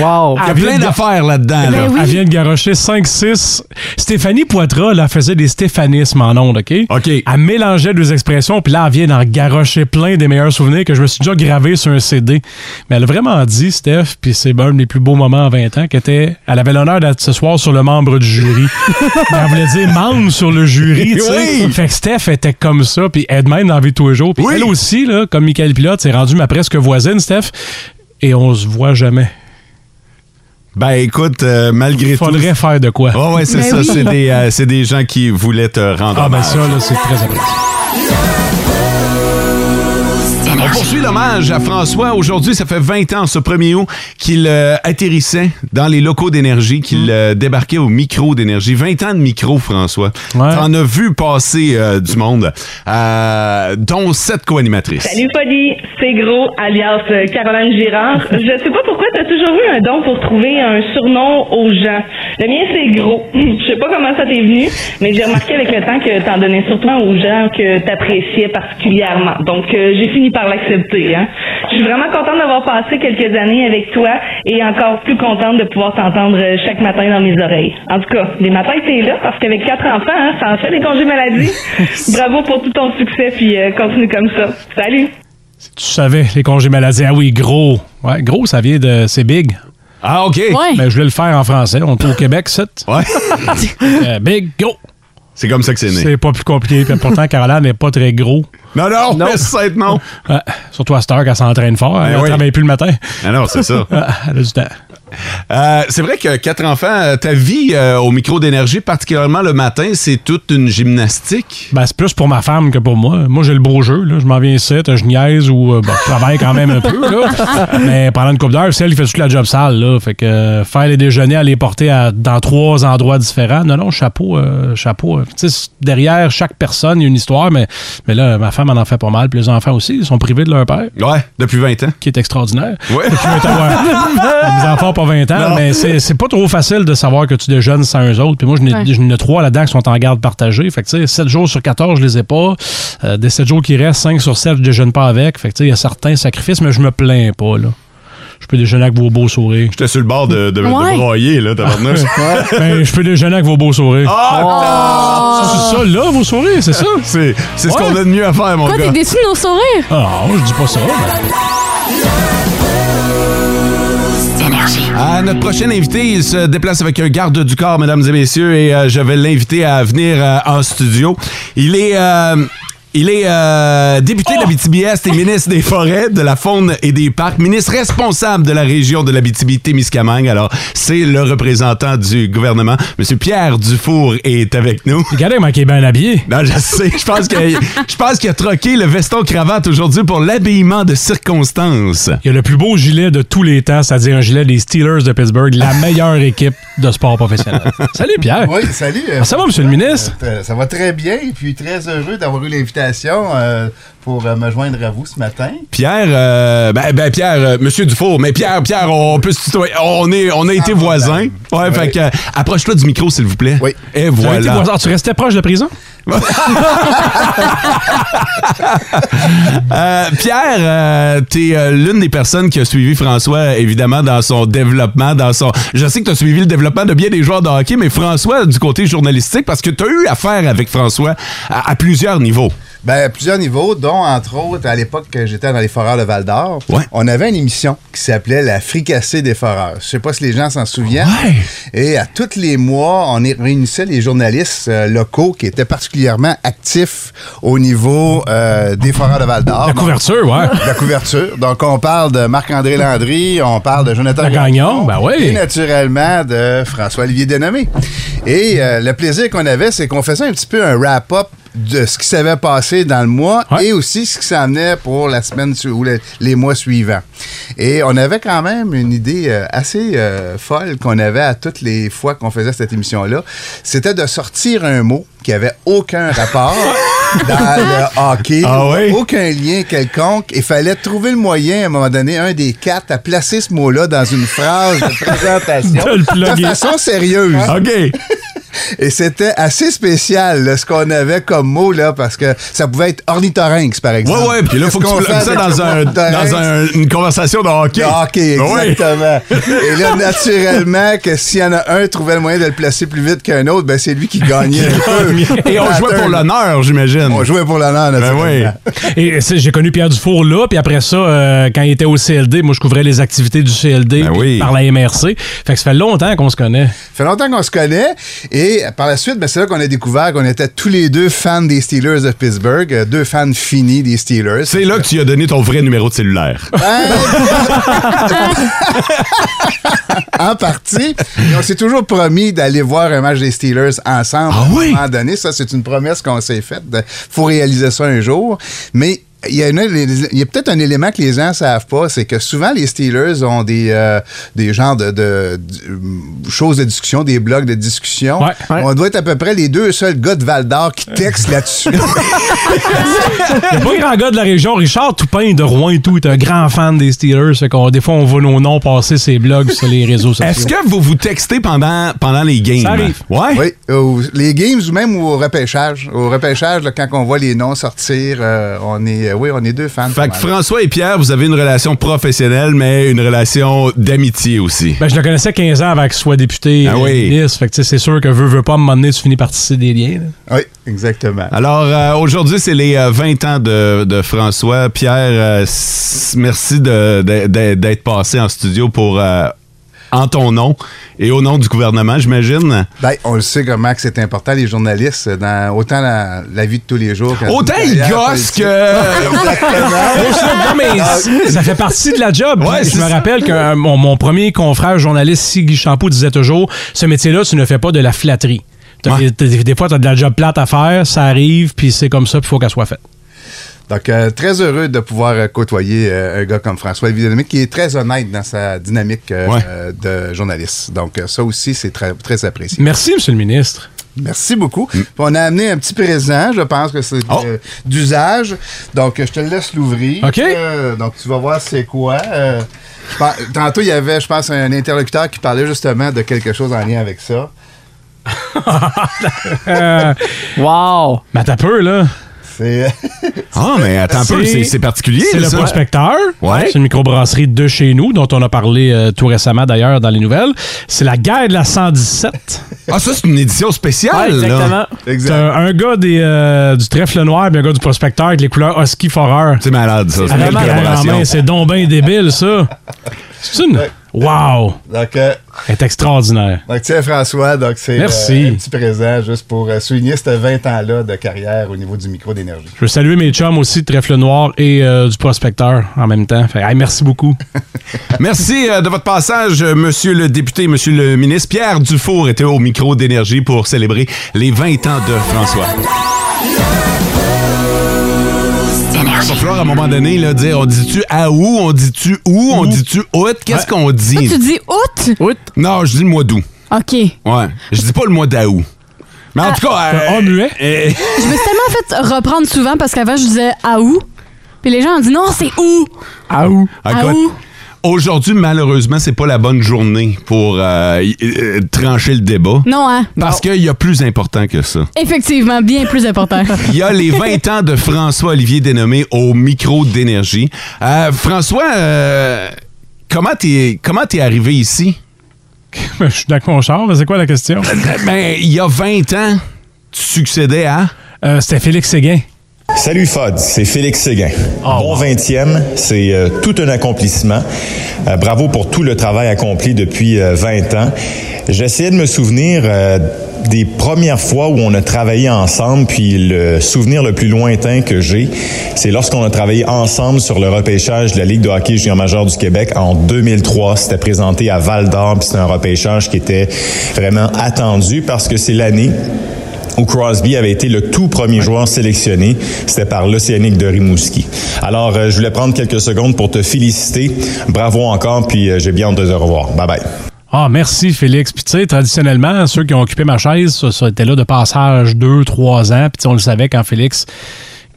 wow. Il y a plein d'affaires là-dedans. là. Elle vient de garocher 5-6. Stéphanie Poitras, là, faisait des stéphanismes en ondes, OK? OK. Elle mélangeait deux expressions, puis là, elle vient d'en garocher plein des meilleurs souvenirs que je me suis déjà gravé sur un CD. Mais elle a vraiment dit, Steph, puis c'est un des plus beaux moments en 20 ans, qu'elle était, elle avait l'honneur d'être ce soir sur le membre du jury. (laughs) Mais elle voulait dire membre sur le jury, tu sais. Oui. Fait que Steph était comme ça, puis elle de même dans la vie de tous les jours. Puis elle aussi, là, comme Michael Pilote, s'est rendue ma presque voisine, Steph, et on se voit jamais. Ben écoute, euh, malgré tout. Faudrait faire de quoi. Ouais, ouais, c'est Ben ça. oui. C'est des, euh, c'est des gens qui voulaient te rendre Ah, ben ça, là, c'est très apprécié. On poursuit l'hommage à François. Aujourd'hui, ça fait 20 ans, ce 1er août, qu'il euh, atterrissait dans les locaux d'énergie, qu'il Mm. euh, débarquait au micro d'énergie. 20 ans de micro, François. T'en as vu passer euh, du monde, euh, dont sept co-animatrices. Salut Polly, c'est Gros, alias Caroline Girard. (laughs) Je sais pas pourquoi t'as toujours eu un don pour trouver un surnom aux gens. Le mien c'est Gros. (laughs) Je sais pas comment ça t'est venu, mais j'ai remarqué avec le temps que t'en donnais surtout aux gens que t'appréciais particulièrement. Donc euh, j'ai fini par l'accepter. Hein. Je suis vraiment contente d'avoir passé quelques années avec toi et encore plus contente de pouvoir t'entendre euh, chaque matin dans mes oreilles. En tout cas, les matins t'es là parce qu'avec quatre enfants, hein, ça en fait des congés maladie. (laughs) Bravo pour tout ton succès puis euh, continue comme ça. Salut. Tu savais, les congés maladie. Ah oui, gros. Ouais, gros, ça vient de. C'est big. Ah, OK. Ben, je voulais le faire en français. On est au Québec, c'est. Ouais. (laughs) Euh, big, go. C'est comme ça que c'est né. C'est pas plus compliqué. Puis pourtant, Caroline n'est pas très gros. Non, non, mais c'est non. Ouais, surtout à cette heure qu'elle s'entraîne fort. Elle Ben ne oui. travaille plus le matin. Ah non, c'est ça. (laughs) Ah, Elle a du temps. Euh, c'est vrai que quatre enfants, euh, ta vie euh, au micro d'énergie, particulièrement le matin, c'est toute une gymnastique. Ben, c'est plus pour ma femme que pour moi. Moi, j'ai le beau jeu. Là. Je m'en viens ici, je niaise ou euh, je travaille quand même un peu. Là. (laughs) Mais pendant une couple d'heures, c'est elle qui fait toute la job sale. Là. Fait que euh, faire les déjeuners, aller les porter à- dans trois endroits différents. Non, non, chapeau. euh, chapeau. derrière chaque personne, il y a une histoire, mais, mais là, ma femme en en fait pas mal. Puis les enfants aussi, ils sont privés de leur père. Ouais, depuis 20 ans. Qui est extraordinaire. Ouais. Depuis 20 ans, ouais. (laughs) Mes enfants, pas 20 ans, Non. mais c'est pas trop facile de savoir que tu déjeunes sans eux autres. Puis moi, j'en ai, Ouais. j'en ai trois là-dedans qui sont en garde partagée. Fait que, tu sais, 7 jours sur 14, je les ai pas. Euh, des 7 jours qui restent, 5 sur 7, je déjeune pas avec. Fait que, tu sais, il y a certains sacrifices, mais je me plains pas, là. Je peux déjeuner avec vos beaux sourires. J'étais sur le bord de, de, de Ouais. broyer, là, tabarnouche. (laughs) Ben, je peux déjeuner avec vos beaux sourires. Ah! C'est ça, là, vos sourires, c'est ça? C'est c'est ce qu'on a de mieux à faire, mon Quoi, gars. t'es déçu de nos sourires? Ah, je dis pas ça. Ah, notre prochain invité, il se déplace avec un garde du corps, mesdames et messieurs, et euh, je vais l'inviter à venir euh, en studio. Il est... euh, il est euh, député de l'Abitibi-Est et ministre des Forêts, de la Faune et des Parcs, ministre responsable de la région de l'Abitibi-Témiscamingue. Alors, c'est le représentant du gouvernement. Monsieur Pierre Dufour est avec nous. Regardez comment il est bien habillé. Non, je sais. Je pense qu'il je pense qu'il a troqué le veston-cravate aujourd'hui pour l'habillement de circonstance. Il y a le plus beau gilet de tous les temps, c'est-à-dire un gilet des Steelers de Pittsburgh, la (laughs) meilleure équipe de sport professionnel. Salut Pierre. Oui, salut. Ah, ça va, monsieur le ministre? Euh, ça va très bien, et puis très heureux d'avoir eu l'invitation euh, pour euh, me joindre à vous ce matin. Pierre, euh, ben, ben, Pierre, euh, Monsieur Dufour, mais Pierre, Pierre, on peut se tutoyer. On, est, on a été voisins. Ouais, fait que, euh, approche-toi du micro, s'il vous plaît. Oui. Et Tu été voilà. voisin. Tu restais proche de la prison? (laughs) (laughs) Euh, Pierre, euh, t'es euh, l'une des personnes qui a suivi François, évidemment, dans son développement, dans son. Je sais que t'as suivi le développement de bien des joueurs de hockey, mais François, du côté journalistique, parce que t'as eu affaire avec François à, à plusieurs niveaux. Ben, à plusieurs niveaux, dont entre autres, à l'époque que j'étais dans les foreurs de Val d'Or, on avait une émission qui s'appelait La fricassée des foreurs. Je sais pas si les gens s'en souviennent. Et à tous les mois, on réunissait les journalistes euh, locaux qui étaient particulièrement actifs au niveau euh, des foreurs de Val d'Or. La couverture, ouais. La couverture. Donc, on parle de Marc-André Landry, on parle de Jonathan La Gagnon, ben oui. Et naturellement de François-Olivier Dénommé. Et euh, le plaisir qu'on avait, c'est qu'on faisait un petit peu un wrap-up de ce qui s'avait passé dans le mois et aussi ce qui s'en venait pour la semaine ou le- les mois suivants. Et on avait quand même une idée euh, assez euh, folle qu'on avait à toutes les fois qu'on faisait cette émission-là. C'était de sortir un mot qui avait aucun rapport (laughs) dans le hockey, Ah oui? aucun lien quelconque. Il fallait trouver le moyen, à un moment donné, un des quatre, à placer ce mot-là dans une phrase de présentation (laughs) De de façon sérieuse. OK. (laughs) Et c'était assez spécial, là, ce qu'on avait comme mot, là, parce que ça pouvait être ornithorynx, par exemple. Ouais, ouais, puis là, faut que tu fait ça dans, le un, ornithorynx? dans un- une conversation de hockey. De hockey, exactement. (laughs) Et là, naturellement, que s'il y en a un qui trouvait le moyen de le placer plus vite qu'un autre, ben c'est lui qui gagnait. (laughs) Et on jouait pour l'honneur, j'imagine. On jouait pour l'honneur, Ben naturellement. Et c'est- j'ai connu Pierre Dufour là, puis après ça, euh, quand il était au CLD, moi je couvrais les activités du CLD Ben oui. par la MRC. Fait que ça fait longtemps qu'on se connaît. Ça fait longtemps qu'on se connaît. Et par la suite, ben, c'est là qu'on a découvert qu'on était tous les deux fans des Steelers de Pittsburgh, euh, deux fans finis des Steelers. C'est là que tu as donné ton vrai numéro de cellulaire. (laughs) en partie. Et on s'est toujours promis d'aller voir un match des Steelers ensemble Ah à un moment donné. Ça, c'est une promesse qu'on s'est faite. Il faut réaliser ça un jour. Mais il y a, peut-être un élément que les gens savent pas, c'est que souvent les Steelers ont des, euh, des genres de, de- de- choses de discussion, des blogs de discussion. On doit être à peu près les deux seuls gars de Val d'Or qui textent là-dessus. (laughs) A pas grand gars de la région. Richard Toupin de Rouen et tout est un grand fan des Steelers. Fait qu'on, des fois, on voit nos noms passer ses blogs sur les réseaux sociaux. Est-ce que vous vous textez pendant, pendant les games? Ça arrive. Ouais? Oui, au- les games ou même au repêchage. Au repêchage, là, quand on voit les noms sortir, euh, on est, euh, oui, on est deux fans. Fait que François et Pierre, vous avez une relation professionnelle, mais une relation d'amitié aussi. Ben, je le connaissais 15 ans avant qu'il soit député Ah euh, oui. ministre. Fait que c'est sûr que veut, veut pas, à un moment donné, tu finis par tisser des liens. là. Oui, exactement. Alors, euh, aujourd'hui, c'est les euh, 20 ans de, de François. Pierre, euh, merci de- de- de- d'être passé en studio pour... en ton nom et au nom du gouvernement, j'imagine. Ben, on le sait comment que c'est important, les journalistes, dans autant la, la vie de tous les jours. que Autant ils gossent que- non, mais c- ça fait partie de la job. Ouais, je me rappelle que euh, mon, mon premier confrère journaliste, Siggy Champoux, disait toujours ce métier-là, tu ne fais pas de la flatterie. Des, des- des fois, tu as de la job plate à faire, ça arrive, puis c'est comme ça, puis il faut qu'elle soit faite. Donc, euh, très heureux de pouvoir euh, côtoyer euh, un gars comme François Évidemment, qui est très honnête dans sa dynamique euh, Ouais. euh, de journaliste. Donc, ça aussi, c'est très, très apprécié. Merci, Monsieur le ministre. Merci beaucoup. Puis on a amené un petit présent, je pense que c'est euh, d'usage. Donc, je te laisse l'ouvrir. OK. Euh, donc, tu vas voir c'est quoi. Euh, pense- tantôt, il y avait, je pense, un interlocuteur qui parlait justement de quelque chose en lien avec ça. (laughs) Wow! Mais t'as peu, là. C'est. Ah, mais attends un peu, c'est particulier. C'est le prospecteur. Ouais. C'est une microbrasserie de chez nous, dont on a parlé euh, tout récemment d'ailleurs dans les nouvelles. C'est la guerre de la 117. Ah, ça, c'est une édition spéciale. Ouais, là. C'est un, un gars des, euh, du trèfle noir et un gars du prospecteur avec les couleurs Husky Forer. C'est malade, ça. C'est C'est donc bien débile, ça. C'est une... Wow! Donc, euh, Elle est extraordinaire. donc tiens, François, donc c'est Merci. euh, un petit présent juste pour euh, souligner ces 20 ans-là de carrière au niveau du micro d'énergie. Je veux saluer mes chums aussi de trèfle noir et euh, du prospecteur en même temps. Fait, hey, merci beaucoup. (laughs) Merci euh, de votre passage, monsieur le député, monsieur le ministre. Pierre Dufour était au micro d'énergie pour célébrer les 20 ans de François. Il va falloir à un moment donné là, dire on dit-tu à où, on dit-tu où, on dit-tu août, qu'est-ce qu'on dit? Toi, tu dis août? Août? Non, je dis le mois d'août. OK. Ouais. Je dis pas le mois d'août. Mais en tout cas. euh, muet? euh, Je me suis tellement fait reprendre souvent parce qu'avant, je disais à où? Puis les gens ont dit non, c'est où? À où? À écoute, où? Aujourd'hui, malheureusement, c'est pas la bonne journée pour euh, y- euh, trancher le débat. Non, hein? Parce qu'il y a plus important que ça. Effectivement, bien plus important. Il y a les (laughs) 20 ans de François-Olivier dénommé au micro d'énergie. Euh, François, euh, comment t'es comment t'es arrivé ici? (laughs) Je suis d'accord, mon char. mais C'est quoi la question? Ben, il y a 20 ans, tu succédais à... Euh, C'était Félix Séguin. Salut FOD, c'est Félix Séguin. bon 20e, c'est euh, tout un accomplissement. Euh, bravo pour tout le travail accompli depuis euh, 20 ans. J'essayais de me souvenir euh, des premières fois où on a travaillé ensemble, puis le souvenir le plus lointain que j'ai, c'est lorsqu'on a travaillé ensemble sur le repêchage de la Ligue de hockey junior majeur du Québec en 2003. C'était présenté à Val d'Or, puis c'était un repêchage qui était vraiment attendu parce que c'est l'année où Crosby avait été le tout premier joueur sélectionné. C'était par l'Océanique de Rimouski. Alors, euh, je voulais prendre quelques secondes pour te féliciter. Bravo encore, puis euh, j'ai bien hâte de te revoir. Bye bye. Ah, merci Félix. Puis tu sais, traditionnellement, ceux qui ont occupé ma chaise, ça, ça était là de passage deux, trois ans. Puis on le savait quand Félix,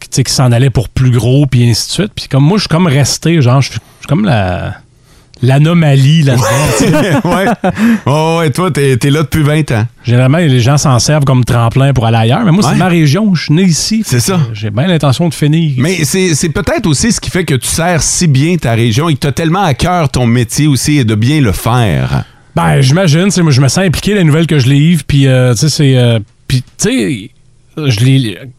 qui s'en allait pour plus gros, puis ainsi de suite. Puis comme moi, je suis comme resté, genre, je suis comme la l'anomalie là-dedans. ouais. Oh, (laughs) ouais, toi, t'es es là depuis 20 ans. Généralement, les gens s'en servent comme tremplin pour aller ailleurs. Mais moi, c'est Ouais. ma région. Je suis né ici. C'est ça. J'ai bien l'intention de finir. Mais c'est c'est peut-être aussi ce qui fait que tu sers si bien ta région et que tu as tellement à cœur ton métier aussi et de bien le faire. Ben, j'imagine. Moi, je me sens impliqué les nouvelles que je livre. Puis, euh, tu sais, c'est. euh, puis, tu sais.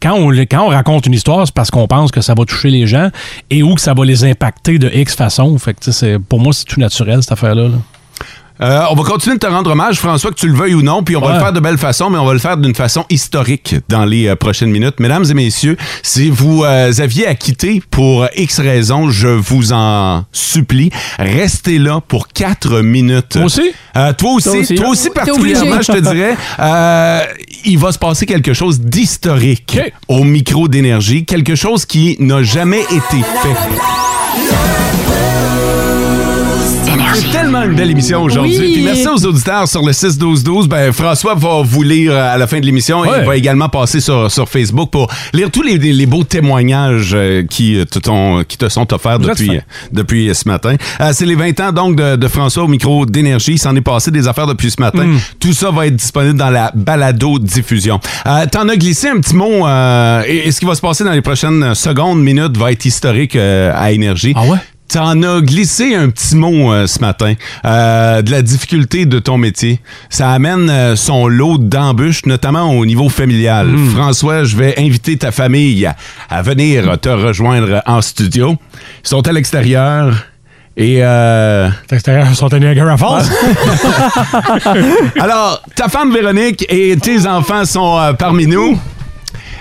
Quand, on, raconte une histoire, c'est parce qu'on pense que ça va toucher les gens et ou que ça va les impacter de X façon. Fait que, pour moi, c'est tout naturel, cette affaire-là. là. Euh, on va continuer de te rendre hommage, François, que tu le veuilles ou non, puis on va le faire de belle façon, mais on va le faire d'une façon historique dans les euh, prochaines minutes. Mesdames et messieurs, si vous euh, aviez à quitter pour X raisons, je vous en supplie, restez là pour 4 minutes. Toi aussi? toi aussi, Toi aussi. toi aussi T'es particulièrement, je te dirais. Il va se passer quelque chose d'historique au micro d'énergie, quelque chose qui n'a jamais été fait. C'est tellement une belle émission aujourd'hui. Oui. Puis merci aux auditeurs sur le 6-12-12. Ben, François va vous lire à la fin de l'émission et il va également passer sur, sur Facebook pour lire tous les, les beaux témoignages euh, qui, te t'ont- qui te sont offerts depuis, depuis ce matin. Euh, C'est les 20 ans donc de, de François au micro d'énergie. Il s'en est passé des affaires depuis ce matin. Mm. Tout ça va être disponible dans la balado-diffusion. Euh, T'en as glissé un petit mot euh, et, et ce qui va se passer dans les prochaines secondes, minutes va être historique euh, à énergie. Ah ouais? T'en as glissé un petit mot euh, ce matin euh, de la difficulté de ton métier. Ça amène euh, son lot d'embûches, notamment au niveau familial. François, je vais inviter ta famille à, à venir te rejoindre en studio. Ils sont à l'extérieur. Et euh... L'extérieur, ils sont à Niagara Falls. (laughs) Alors, ta femme Véronique et tes enfants sont euh, parmi nous.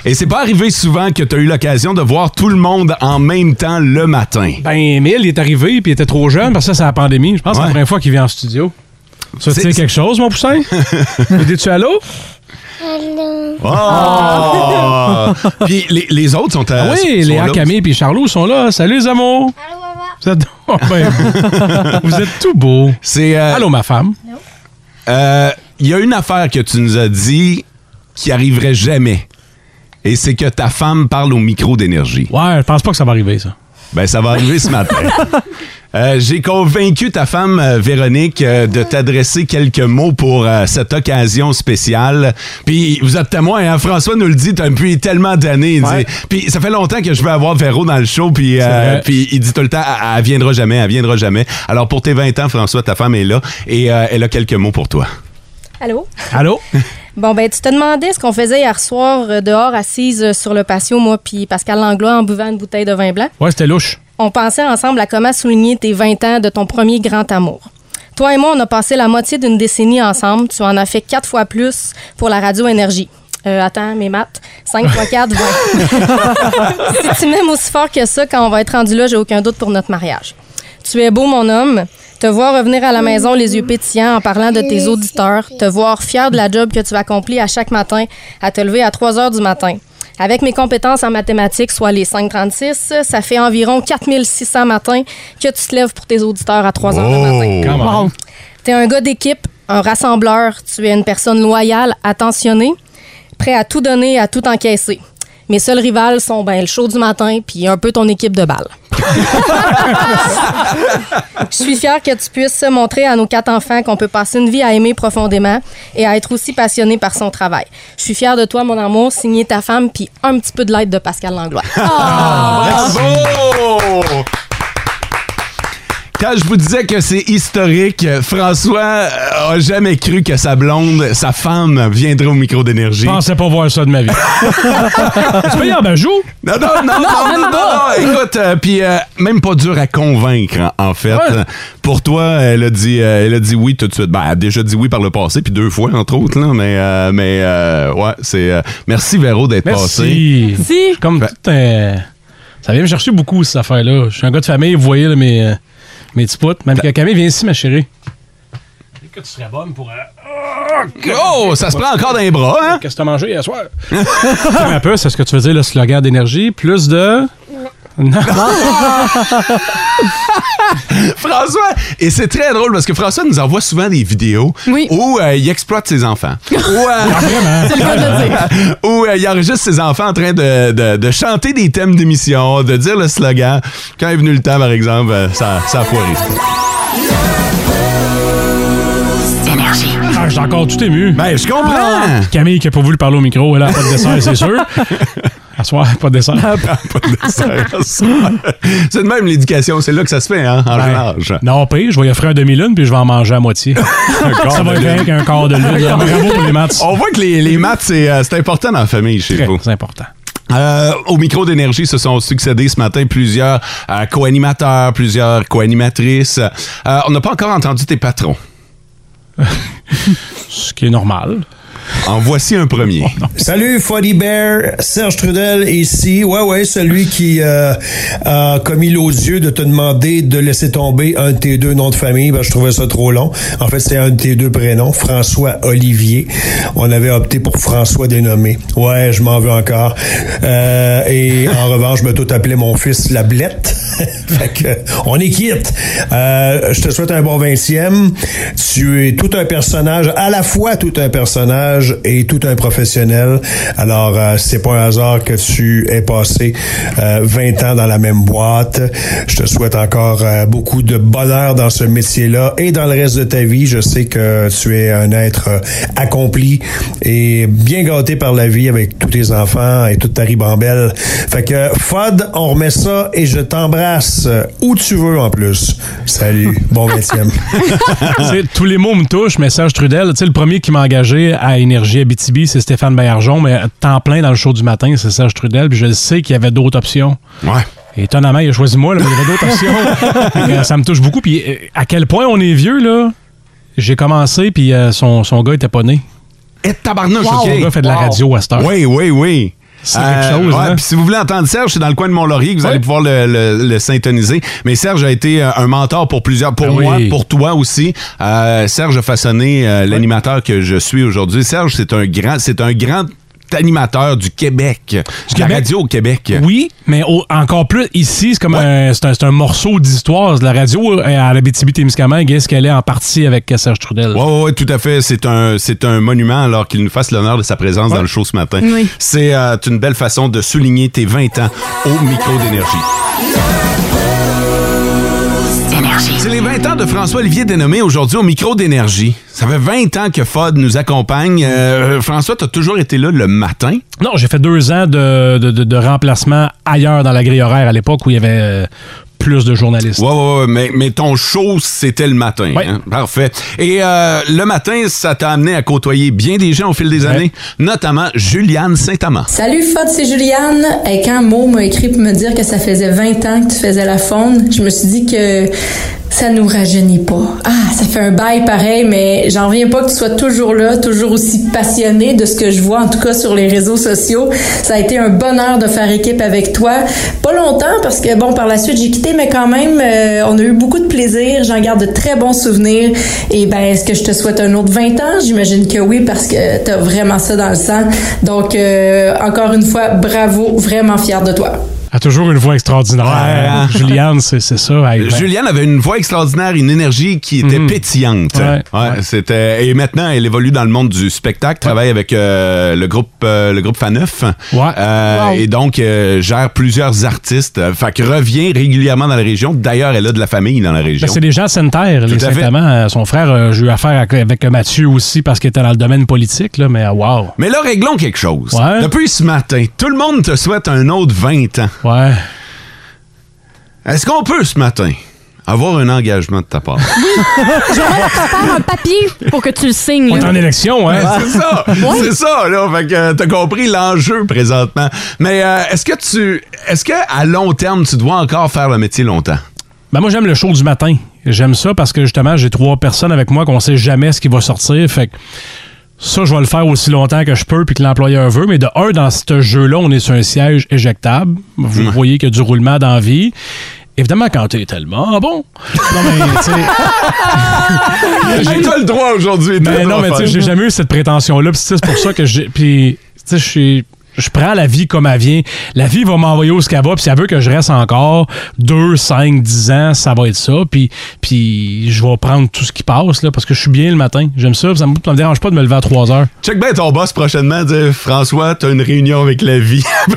Et c'est pas arrivé souvent que tu as eu l'occasion de voir tout le monde en même temps le matin. Ben, Emile, il est arrivé puis il était trop jeune parce que ça, c'est la pandémie. Je pense que c'est la première fois qu'il vient en studio. Ça te C'est- dit quelque chose, mon poussin? Étais-tu à l'eau? Oh! Puis les, les autres sont à. Ah oui, sont Léa, là. Camille et Charlot sont là. Salut, les amours. Vous êtes, oh, ben, (laughs) vous êtes tout beaux. C'est. euh, Allô, ma femme. euh, Il y a une affaire que tu nous as dit qui arriverait jamais. Et c'est que ta femme parle au micro d'énergie. Ouais, je pense pas que ça va arriver, ça. Ben, ça va arriver ce matin. (laughs) Euh, J'ai convaincu ta femme, euh, Véronique, euh, de t'adresser quelques mots pour euh, cette occasion spéciale. Puis vous êtes témoin, hein? François nous le dit depuis tellement d'années. il dit- Ouais. Puis ça fait longtemps que je veux avoir Véro dans le show, puis euh, il dit tout le temps, elle, elle viendra jamais, elle viendra jamais. Alors pour tes 20 ans, François, ta femme est là et euh, elle a quelques mots pour toi. Allô? Allô? (laughs) Bon, ben, tu te demandais ce qu'on faisait hier soir euh, dehors, assise euh, sur le patio, moi, puis Pascal Langlois, en buvant une bouteille de vin blanc. Ouais, c'était louche. On pensait ensemble à comment souligner tes 20 ans de ton premier grand amour. Toi et moi, on a passé la moitié d'une décennie ensemble. Tu en as fait quatre fois plus pour la radio énergie. Euh, attends, mes maths. 5 fois 4, 20. (laughs) si tu m'aimes aussi fort que ça, quand on va être rendu là, j'ai aucun doute pour notre mariage. Tu es beau, mon homme. Te voir revenir à la maison les yeux pétillants en parlant de tes auditeurs. Te voir fier de la job que tu accomplis à chaque matin, à te lever à 3 heures du matin. Avec mes compétences en mathématiques, soit les 536, ça fait environ 4600 matins que tu te lèves pour tes auditeurs à 3 heures du matin. Come on. Tu es un gars d'équipe, un rassembleur. Tu es une personne loyale, attentionnée, prêt à tout donner, à tout encaisser. Mes seuls rivales sont ben, le show du matin puis un peu ton équipe de balle. Je suis fière que tu puisses montrer à nos quatre enfants qu'on peut passer une vie à aimer profondément et à être aussi passionné par son travail. Je suis fière de toi, mon amour, signé ta femme puis un petit peu de l'aide de Pascal Langlois. Bravo! Quand je vous disais que c'est historique, François euh, a jamais cru que sa blonde, sa femme, viendrait au micro d'énergie. Je pensais pas voir ça de ma vie. (laughs) tu peux y avoir un jour? Non, non, non, non, non, même non, pas. non, Écoute, euh, puis euh, même pas dur à convaincre, en en fait. Pour toi, elle a dit, euh, elle a dit oui tout de suite. Ben, elle a déjà dit oui par le passé, puis deux fois entre autres, là. Mais, euh, mais euh, ouais, c'est. euh, merci Véro d'être passé. Merci. Comme tout un... Ça vient me chercher beaucoup, cette affaire-là. Je suis un gars de famille, vous voyez là, euh, mes petits poutres. Même que Camille, viens ici, ma chérie. Que tu serais bonne pour... euh, Oh, ça se prend encore dans les bras, hein? Qu'est-ce que t'as mangé hier soir? (laughs) un peu, c'est ce que tu veux dire, le slogan d'énergie. Plus de... Non. (laughs) (laughs) François, et c'est très drôle parce que François nous envoie souvent des vidéos où euh, il exploite ses enfants. (laughs) Ou, euh, (laughs) C'est le cas de le dire. où euh, il enregistre ses enfants en train de, de- de chanter des thèmes d'émission, de dire le slogan. Quand est venu le temps, par exemple, euh, ça, ça a foiré. Ah, je suis encore tout ému. Ben, je comprends. Camille qui a pas voulu parler au micro, elle a pas de dessert, c'est sûr. À soir, pas de dessert. (laughs) Pas de dessert. c'est de même l'éducation, c'est là que ça se fait, hein, en Ben, large. Non, pire, je vais y offrir un demi-lune puis je vais en manger à moitié. quart (laughs) ça va de être qu'un quart de lune. Bravo pour les maths. On voit que les, les maths, c'est euh, c'est important dans la famille chez vous. C'est important. Euh, au micro d'énergie se sont succédés ce matin plusieurs euh, co-animateurs, plusieurs co-animatrices. On n'a pas encore entendu tes patrons. (laughs) Ce qui est normal. En voici un premier. Salut, Fuddy Bear, Serge Trudel ici. Ouais, ouais, celui qui euh, a commis l'odieux de te demander de laisser tomber un de tes deux noms de famille. Ben, je trouvais ça trop long. En fait, c'est un de tes deux prénoms, François Olivier. On avait opté pour François dénommé. Ouais, je m'en veux encore. Euh, et en revanche, je me tout appelé mon fils la Blette. (laughs) fait on est quitte. Euh, je te souhaite un bon 20e. Tu es tout un personnage, à la fois tout un personnage et tout un professionnel. Alors, euh, c'est pas un hasard que tu aies passé euh, 20 ans dans la même boîte. Je te souhaite encore euh, beaucoup de bonheur dans ce métier-là et dans le reste de ta vie. Je sais que tu es un être euh, accompli et bien gâté par la vie avec tous tes enfants et toute ta ribambelle. Fait que, Fod, on remet ça et je t'embrasse euh, où tu veux en plus. Salut. Bon 20e. (laughs) Tu sais, tous les mots me touchent, mais Serge Trudel, tu sais, le premier qui m'a engagé à Énergie Abitibi, c'est Stéphane Baillargeon, mais temps plein dans le show du matin, c'est Serge Trudel, puis je sais qu'il y avait d'autres options. Ouais. Étonnamment, il a choisi moi, là, mais il y avait d'autres options. (laughs) Que ça me touche beaucoup. Puis euh, à quel point on est vieux, là, j'ai commencé, puis euh, son, son gars était pas né. Et tabarnouche, Son OK. gars fait de la radio à cette heure. Oui, oui, oui. C'est quelque chose, ouais, hein? si vous voulez entendre Serge, c'est dans le coin de Mont-Laurier que vous allez pouvoir le, le, le syntoniser. Mais Serge a été euh, un mentor pour plusieurs, pour Ah moi, oui. pour toi aussi. Euh, Serge a façonné euh, l'animateur que je suis aujourd'hui. Serge, c'est un grand, c'est un grand animateur du Québec, du la Québec? radio au Québec. Oui, mais au- encore plus ici, c'est comme un, c'est un, c'est un morceau d'histoire de la radio euh, à la témiscamingue Est-ce qu'elle est en partie avec Serge Trudel? Oui, oui, tout à fait. C'est un, c'est un monument alors qu'il nous fasse l'honneur de sa présence dans le show ce matin. Oui. C'est euh, une belle façon de souligner tes 20 ans au micro d'énergie. C'est les 20 ans de François-Olivier dénommé aujourd'hui au micro d'énergie. Ça fait 20 ans que Fod nous accompagne. Euh, François, tu as toujours été là le matin? Non, j'ai fait deux ans de, de- de- de remplacement ailleurs dans la grille horaire à l'époque où il y avait euh, plus de journalistes. Ouais, ouais, ouais, mais, mais ton show, c'était le matin. Ouais. hein. Parfait. Et euh, le matin, ça t'a amené à côtoyer bien des gens au fil des années, notamment Juliane Saint-Amand. Salut Fod, c'est Juliane. Et quand Mo m'a écrit pour me dire que ça faisait 20 ans que tu faisais la faune, je me suis dit que ça nous rajeunit pas. Ah, ça fait un bail pareil, mais j'en reviens pas que tu sois toujours là, toujours aussi passionné de ce que je vois, en tout cas sur les réseaux sociaux. Ça a été un bonheur de faire équipe avec toi. Pas longtemps, parce que bon, par la suite, j'ai quitté, mais quand même, euh, on a eu beaucoup de plaisir. J'en garde de très bons souvenirs. Et ben, est-ce que je te souhaite un autre 20 ans? J'imagine que oui, parce que t'as vraiment ça dans le sang. Donc, euh, encore une fois, bravo, vraiment fier de toi. A toujours une voix extraordinaire. Ouais, hein? Juliane, c'est c'est ça. Hey, ben, Juliane avait une voix extraordinaire, une énergie qui était Mhm. pétillante. Ouais, C'était et maintenant elle évolue dans le monde du spectacle, travaille avec euh, le groupe euh, le groupe Faneuf. Euh, Wow. et donc euh, gère plusieurs artistes. Euh, Fait que revient régulièrement dans la région. D'ailleurs, elle a de la famille dans la région. Ben, c'est des gens Sainte-Terre, les. Saint-Amand. Son frère, euh, j'ai eu affaire avec, avec Mathieu aussi parce qu'il était dans le domaine politique, là, mais wow. Mais là, réglons quelque chose. Ouais. Depuis ce matin, tout le monde te souhaite un autre 20 ans. Ouais. Est-ce qu'on peut ce matin avoir un engagement de ta part? (laughs) J'aimerais que tu parles un papier pour que tu le signes. On est en élection, hein? C'est ça, Ouais. c'est ça, là. Fait que euh, t'as compris l'enjeu présentement. Mais euh, est-ce que tu, est-ce que à long terme, tu dois encore faire le métier longtemps? Ben moi, j'aime le show du matin. J'aime ça parce que justement, j'ai trois personnes avec moi qu'on sait jamais ce qui va sortir. Fait que ça, je vais le faire aussi longtemps que je peux puis que l'employeur veut. Mais de un, dans ce jeu-là, on est sur un siège éjectable. Vous voyez qu'il y a du roulement dans la vie. Évidemment, quand t'es tellement bon. Non, mais, tu sais, (laughs) J'ai pas le droit aujourd'hui. mais non, mais tu sais, j'ai jamais eu cette prétention-là. Puis c'est pour ça que j'ai. Puis, tu sais, je suis. Je prends la vie comme elle vient. La vie va m'envoyer où ce qu'elle va. Puis si elle veut que je reste encore 2, 5, 10 ans, ça va être ça. Puis, puis je vais prendre tout ce qui passe là, parce que je suis bien le matin. J'aime ça. Ça me, ça me dérange pas de me lever à 3 heures. Check bien ton boss prochainement, dire François, t'as une réunion avec la vie. (laughs)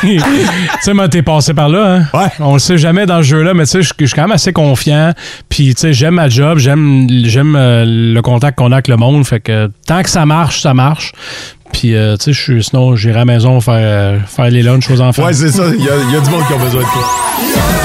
tu sais, moi, t'es passé par là, hein? Ouais. On le sait jamais dans ce jeu-là, mais tu sais, je suis quand même assez confiant. Puis, tu sais, j'aime ma job, j'aime j'aime euh, le contact qu'on a avec le monde. Fait que tant que ça marche, ça marche. Puis, euh, tu sais, sinon, j'irai à la maison faire, euh, faire les lunchs aux enfants. ouais, c'est ça. Il y, y a du monde qui a besoin de toi.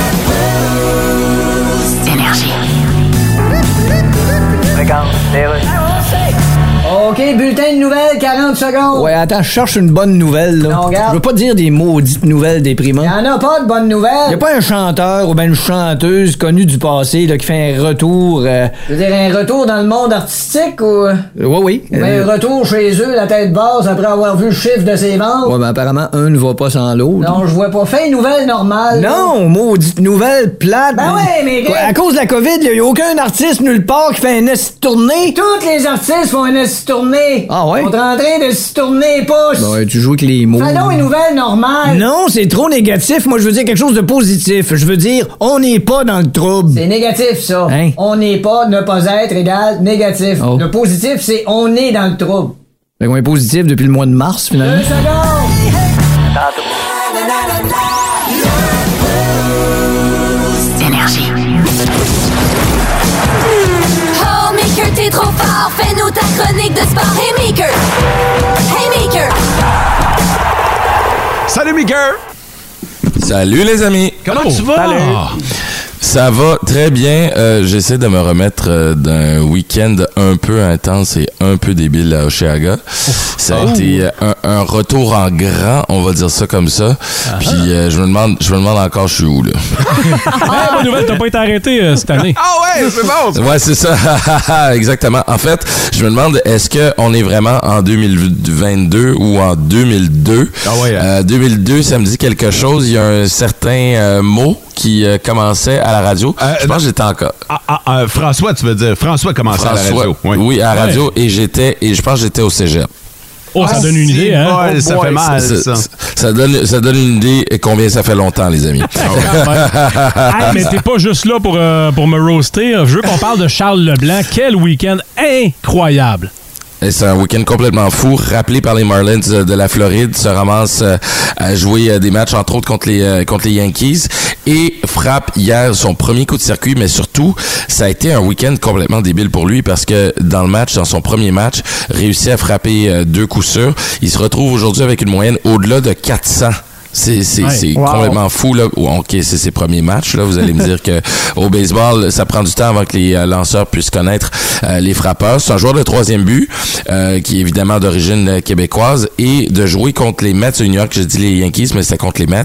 De nouvelles, 40 secondes. Ouais, attends, je cherche une bonne nouvelle, là. Non, regarde. Je veux pas dire des maudites nouvelles déprimantes. Y en a pas de bonnes nouvelles. Y a pas un chanteur ou ben une chanteuse connue du passé, là, qui fait un retour, euh, Je veux dire, un retour dans le monde artistique ou? euh, ouais, oui. Ben, Euh, un retour chez eux, la tête basse, après avoir vu le chiffre de ses ventes? ouais, ben apparemment, un ne va pas sans l'autre. Non, je vois pas. Fais une nouvelle normale. Non, maudite nouvelle plate. Ben ouais, mais- Quoi, À cause de la COVID, il y a aucun artiste nulle part qui fait un de tournée. Tous les artistes font un esti tourné. Ah ouais? On est en train de se tourner les pouces. Ben, tu joues avec les mots. Fais donc une nouvelle normale. Non, c'est trop négatif. Moi, je veux dire quelque chose de positif. Je veux dire, on n'est pas dans le trouble. C'est négatif, ça. Hein? On n'est pas, ne pas être égal négatif. Oh. Le positif, c'est on est dans le trouble. Fait qu'on est positif depuis le mois de mars, finalement. Deux secondes. T'es trop fort. Fais-nous ta chronique de sport. Hey, Maker. Hey, Maker. Salut, Maker! Salut les amis. Comment tu vas? Salut. Ça va très bien. Euh, J'essaie de me remettre euh, d'un week-end un peu intense et un peu débile à Oshéaga. Ça a Oh. été euh, un, un retour en grand, on va dire ça comme ça. Puis euh, je me demande, je me demande encore, je suis où là. Ah, bonne nouvelle, t'as pas été arrêté euh, cette année. Ah ouais, c'est bon! Ouais, c'est ça. (laughs) Exactement. En fait, je me demande, est-ce qu'on est vraiment en 2022 ou en 2002? Ah ouais, hein? Euh, 2002, ça me dit quelque chose. Il y a un certain euh, mot qui euh, commençait à la radio. je pense que j'étais encore... Ah, ah, ah, François, tu veux dire. François commençait à la radio. Oui, à la radio. Et j'étais, et je pense que j'étais au cégep. Oh, ça donne une idée, hein? Ah, bol, ça fait mal, ça. ça donne, ça donne une idée et combien ça fait longtemps, les amis. (laughs) Hey, mais t'es pas juste là pour, euh, pour me roaster. Je veux qu'on parle de Charles Leblanc. Quel week-end incroyable! C'est un week-end complètement fou, rappelé par les Marlins euh, de la Floride, se ramasse euh, à jouer euh, des matchs entre autres contre les contre les Yankees et frappe hier son premier coup de circuit, mais surtout ça a été un week-end complètement débile pour lui parce que dans le match, dans son premier match, réussit à frapper deux coups sûrs. Il se retrouve aujourd'hui avec une moyenne au-delà de 400. C'est c'est Ouais. c'est Wow. complètement fou là. Ok, c'est ses premiers matchs là. Vous allez me dire que (laughs) au baseball, ça prend du temps avant que les euh, lanceurs puissent connaître euh, les frappeurs. C'est un joueur de troisième but euh, qui est évidemment d'origine euh, québécoise et de jouer contre les Mets de New York. Je dis les Yankees, mais c'est contre les Mets.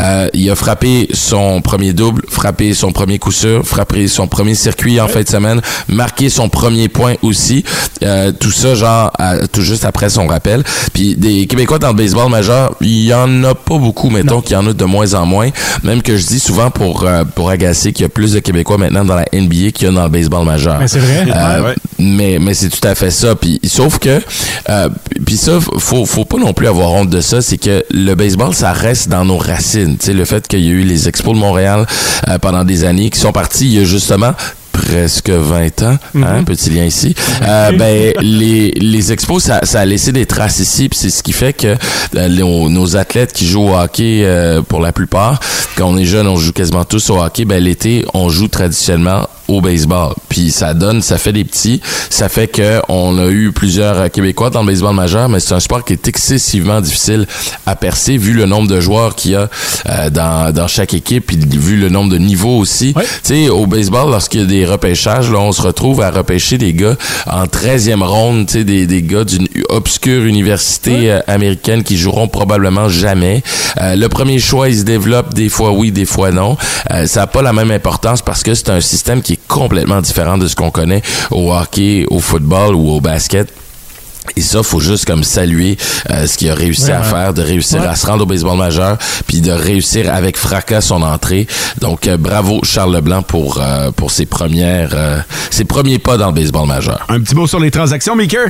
Euh, il a frappé son premier double, frappé son premier coup sûr, frappé son premier circuit en fin de semaine, marqué son premier point aussi. Euh, tout ça genre à- tout juste après son rappel. Puis des Québécois dans le baseball majeur, il y en a pas beaucoup, mettons qu'il y en a de moins en moins. Même que je dis souvent pour euh, pour agacer qu'il y a plus de Québécois maintenant dans la NBA qu'il y a dans le baseball majeur. Mais c'est vrai. Euh, Ouais, ouais. Mais mais c'est tout à fait ça. Puis sauf que euh, puis ça faut faut pas non plus avoir honte de ça. C'est que le baseball ça reste dans nos racines. Tu sais le fait qu'il y a eu les Expos de Montréal euh, pendant des années qui sont partis il y a justement presque 20 ans, hein, petit lien ici. Euh, ben les les expos ça, ça a laissé des traces ici, puis c'est ce qui fait que euh, nos, nos athlètes qui jouent au hockey euh, pour la plupart, quand on est jeune, on joue quasiment tous au hockey, ben l'été on joue traditionnellement au baseball. Puis ça donne, ça fait des petits, ça fait que on a eu plusieurs euh, Québécois dans le baseball majeur, mais c'est un sport qui est excessivement difficile à percer vu le nombre de joueurs qu'il y a euh, dans, dans chaque équipe, puis vu le nombre de niveaux aussi. Tu sais, au baseball, lorsqu'il y a des repêchages, là, on se retrouve à repêcher des gars en 13e ronde, tu sais, des, des gars d'une obscure université euh, américaine qui joueront probablement jamais. Euh, le premier choix, il se développe des fois oui, des fois non. Euh, ça n'a pas la même importance parce que c'est un système qui complètement différent de ce qu'on connaît au hockey, au football ou au basket. Et ça, faut juste comme saluer euh, ce qu'il a réussi Ouais, à ouais. faire, de réussir Ouais. à se rendre au baseball majeur, puis de réussir avec fracas son entrée. Donc euh, bravo Charles Leblanc pour euh, pour ses premières euh, ses premiers pas dans le baseball majeur. Un petit mot sur les transactions, Maker.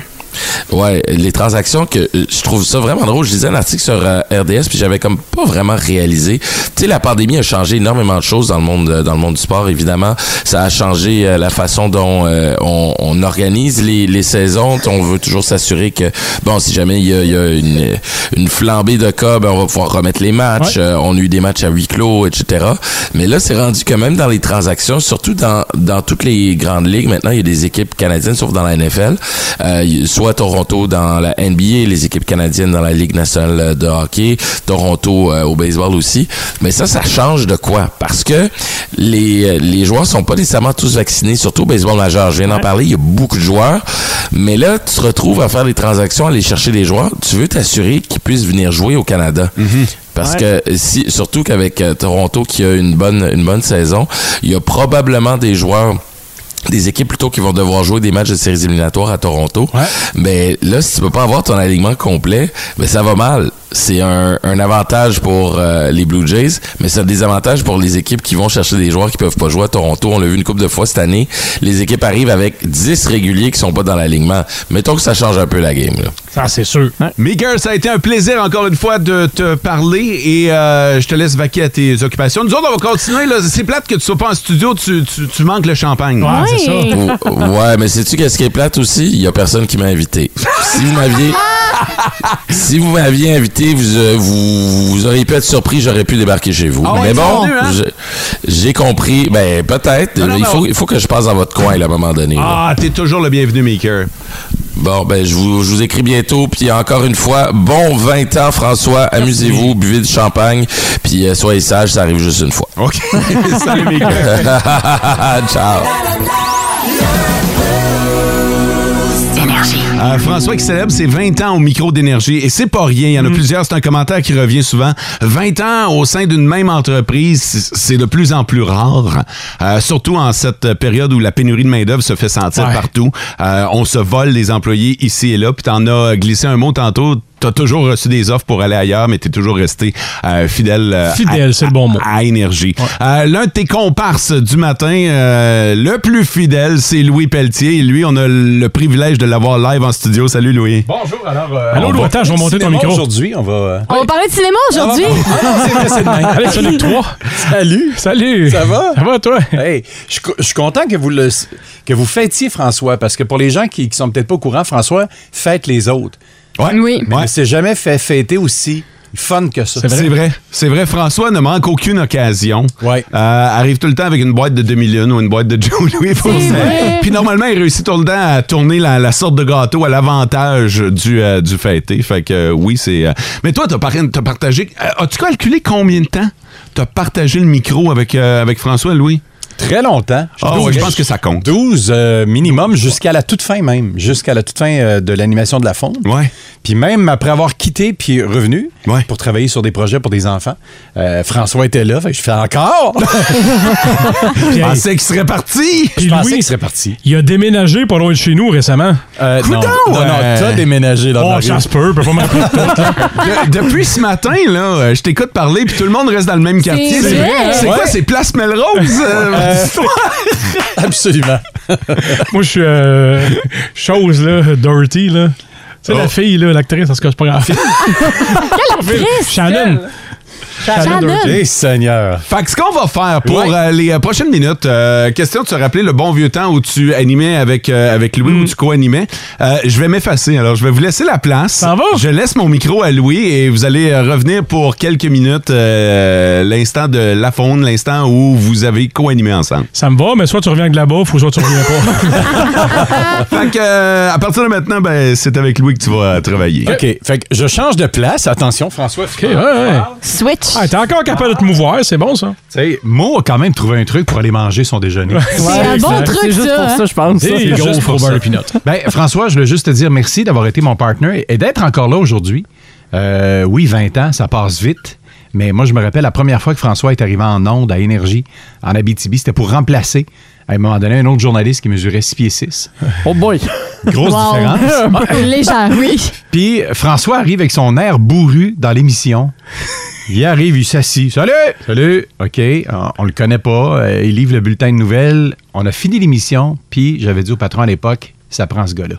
Ouais, les transactions que euh, je trouve ça vraiment drôle. Je lisais un article sur RDS puis j'avais comme pas vraiment réalisé. Tu sais, la pandémie a changé énormément de choses dans le monde dans le monde du sport. Évidemment, ça a changé euh, la façon dont euh, on, on organise les, les saisons. On veut toujours s'assurer que bon, si jamais il y a, il y a une, une flambée de cas, ben, on va pouvoir remettre les matchs. Ouais. Euh, on a eu des matchs à huis clos, etc. Mais là, c'est rendu que même dans les transactions, surtout dans dans toutes les grandes ligues, maintenant il y a des équipes canadiennes, sauf dans la NFL. Euh, soit Toronto dans la NBA, les équipes canadiennes dans la Ligue nationale de hockey, Toronto euh, au baseball aussi. Mais ça, ça change de quoi? Parce que les, les joueurs sont pas nécessairement tous vaccinés, surtout au baseball majeur. Je viens d'en parler, il y a beaucoup de joueurs. Mais là, tu te retrouves à faire des transactions, aller chercher des joueurs, tu veux t'assurer qu'ils puissent venir jouer au Canada. Parce Ouais. que si, surtout qu'avec euh, Toronto qui a une bonne, une bonne saison, il y a probablement des joueurs des équipes plutôt qui vont devoir jouer des matchs de séries éliminatoires à Toronto. Mais là, si tu peux pas avoir ton alignement complet, ben ça va mal. C'est un, un avantage pour euh, les Blue Jays, mais c'est un désavantage pour les équipes qui vont chercher des joueurs qui peuvent pas jouer à Toronto. On l'a vu une couple de fois cette année. Les équipes arrivent avec 10 réguliers qui sont pas dans l'alignement. Mettons que ça change un peu la game. Là. Ça, c'est sûr. Meeker, ça a été un plaisir encore une fois de te parler et euh, je te laisse vaquer à tes occupations. Nous autres, on va continuer. là. C'est plate que tu sois pas en studio, tu, tu- tu manques le champagne. Ou- Ouais, mais sais-tu qu'est-ce qui est plate aussi? Il y a personne qui m'a invité. Si vous m'aviez. (laughs) si vous m'aviez invité, vous, euh, vous, vous auriez pu être surpris, j'aurais pu débarquer chez vous. Ah mais bon, hein? j'ai compris. Ben, peut-être. Il, faut, il faut que je passe dans votre coin là, à un moment donné. là. Ah, t'es toujours le bienvenu, Maker. Bon, ben, je vous, je vous écris bientôt. Puis encore une fois, bon 20 ans, François. Amusez-vous, buvez du champagne. Puis euh, soyez sages, ça arrive juste une fois. OK. (laughs) Salut, Maker. (laughs) Ciao. Euh, François qui célèbre ses 20 ans au micro d'énergie et c'est pas rien. Il y en a plusieurs. C'est un commentaire qui revient souvent. 20 ans au sein d'une même entreprise, c'est de plus en plus rare. Euh, surtout en cette période où la pénurie de main-d'œuvre se fait sentir Ouais. partout. Euh, on se vole des employés ici et là. Puis t'en as glissé un mot tantôt. T'as toujours reçu des offres pour aller ailleurs, mais t'es toujours resté euh, fidèle. euh, Fidèle, à- c'est le bon mot. À énergie. Euh, L'un de tes comparses du matin, euh, le plus fidèle, c'est Louis Pelletier. Et lui, on a le privilège de l'avoir live en studio. Salut, Louis. Bonjour, alors. euh, Allô, on Lou, va attends, je vais monter ton micro. Aujourd'hui, on va. euh, On va parler de cinéma aujourd'hui. Ah. Allez, Sonic 3. Salut. Salut. Ça va? Ça va, toi? Hey, je suis co- je suis content que vous, le, que vous fêtiez François, parce que pour les gens qui, qui sont peut-être pas au courant, François fête les autres. Oui. Mais il s'est jamais fait fêter aussi fun que ça. C'est vrai. C'est vrai. François ne manque aucune occasion. Ouais. Euh, arrive tout le temps avec une boîte de demi-lune ou une boîte de (laughs) Joe Louis. pour C'est ça. vrai. Puis normalement, il réussit tout le temps à tourner la, la sorte de gâteau à l'avantage du, euh, du fêté. Fait que euh, oui, c'est. euh, Mais toi, t'as par- t'as partagé. euh, As-tu calculé combien de temps t'as partagé le micro avec, euh, avec François Louis? Très longtemps. Ah ouais, je pense que ça compte. 12 euh, minimum jusqu'à la toute fin même, jusqu'à la toute fin euh, de l'animation de la fonte. Ouais. Puis même après avoir quitté puis revenu Ouais. pour travailler sur des projets pour des enfants, euh, François était là, fait que je fais encore. (laughs) Je pensais qu'il serait parti. je Puis pensais Louis, qu'il serait parti. Il a déménagé pas loin de chez nous récemment. Euh, non, Coudon, non, non, euh, t'as déménagé dans Oh, la ça se peut, peut pas de. (laughs) De- depuis ce matin, là, je t'écoute parler, puis tout le monde reste dans le même quartier. C'est hein? quoi, c'est Place Melrose? (laughs) euh, (laughs) Absolument. (laughs) Moi, je suis euh, chose, là, Dorothy, là. Tu sais, Oh. la fille, là, l'actrice, en ce cas, c'est pas grave. Quelle (laughs) actrice? Shannon. Shannon. Seigneur. Fait que ce qu'on va faire pour Ouais. euh, les euh, prochaines minutes, euh, question de se rappeler le bon vieux temps où tu animais avec, euh, avec Louis, où tu co-animais. Euh, je vais m'effacer, alors je vais vous laisser la place. Ça va? Je laisse mon micro à Louis et vous allez euh, revenir pour quelques minutes, euh, l'instant de la faune, l'instant où vous avez co-animé ensemble. Ça me va, mais soit tu reviens avec de la bouffe ou soit tu reviens pas. (laughs) (laughs) fait que euh, à partir de maintenant, ben, c'est avec Louis que tu vas travailler. OK. Fait que je change de place. Attention, François. OK, ouais, ouais. Switch. Ah, t'es encore capable de te mouvoir, c'est bon, ça. Tu sais, Mo a quand même trouvé un truc pour aller manger son déjeuner. C'est un bon truc, C'est juste ça. pour hein? ça, je pense. C'est gros juste pour ça. Ben, François, je voulais juste te dire merci d'avoir été mon partner et d'être encore là aujourd'hui. Euh, oui, 20 ans, ça passe vite. Mais moi, je me rappelle la première fois que François est arrivé en onde à Énergie, en Abitibi, c'était pour remplacer, à un moment donné, un autre journaliste qui mesurait 6 pieds 6. Oh boy. Grosse Wow. différence. (laughs) Légère, oui. Puis François arrive avec son air bourru dans l'émission. Il arrive, il s'assit. Salut! Salut! OK, on, on le connaît pas. Euh, il livre le bulletin de nouvelles. On a fini l'émission, puis j'avais dit au patron à l'époque, ça prend ce gars-là.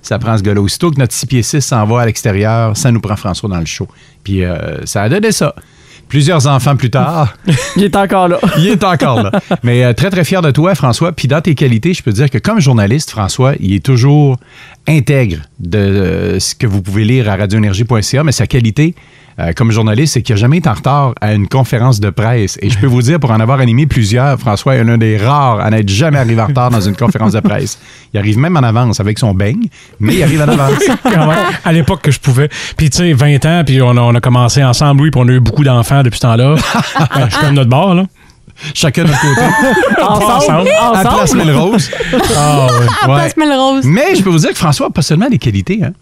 Ça prend ce gars-là. Aussitôt que notre 6 pieds 6 s'en va à l'extérieur, ça nous prend François dans le show. Puis euh, ça a donné ça. Plusieurs enfants plus tard, (laughs) Il est encore là. il est encore là. Mais euh, très, très fier de toi, François. Puis dans tes qualités, je peux dire que comme journaliste, François, il est toujours intègre de euh, ce que vous pouvez lire à radioénergie.ca, mais sa qualité euh, comme journaliste, c'est qu'il n'a jamais été en retard à une conférence de presse. Et je peux vous dire, pour en avoir animé plusieurs, François est l'un des rares à n'être jamais arrivé en retard dans une conférence de presse. Il arrive même en avance avec son beigne, mais il arrive en avance. (laughs) Quand même, à l'époque que je pouvais. Puis, tu sais, 20 ans, puis on a, on a commencé ensemble, oui, puis on a eu beaucoup d'enfants depuis ce temps-là. (laughs) Ben, je suis comme notre bord, là. Chacun de notre côté. (laughs) Ensemble, À ensemble. Place Melrose. (laughs) Ah, ouais. À Ouais. Place Melrose. Mais je peux vous dire que François n'a pas seulement des qualités. Hein.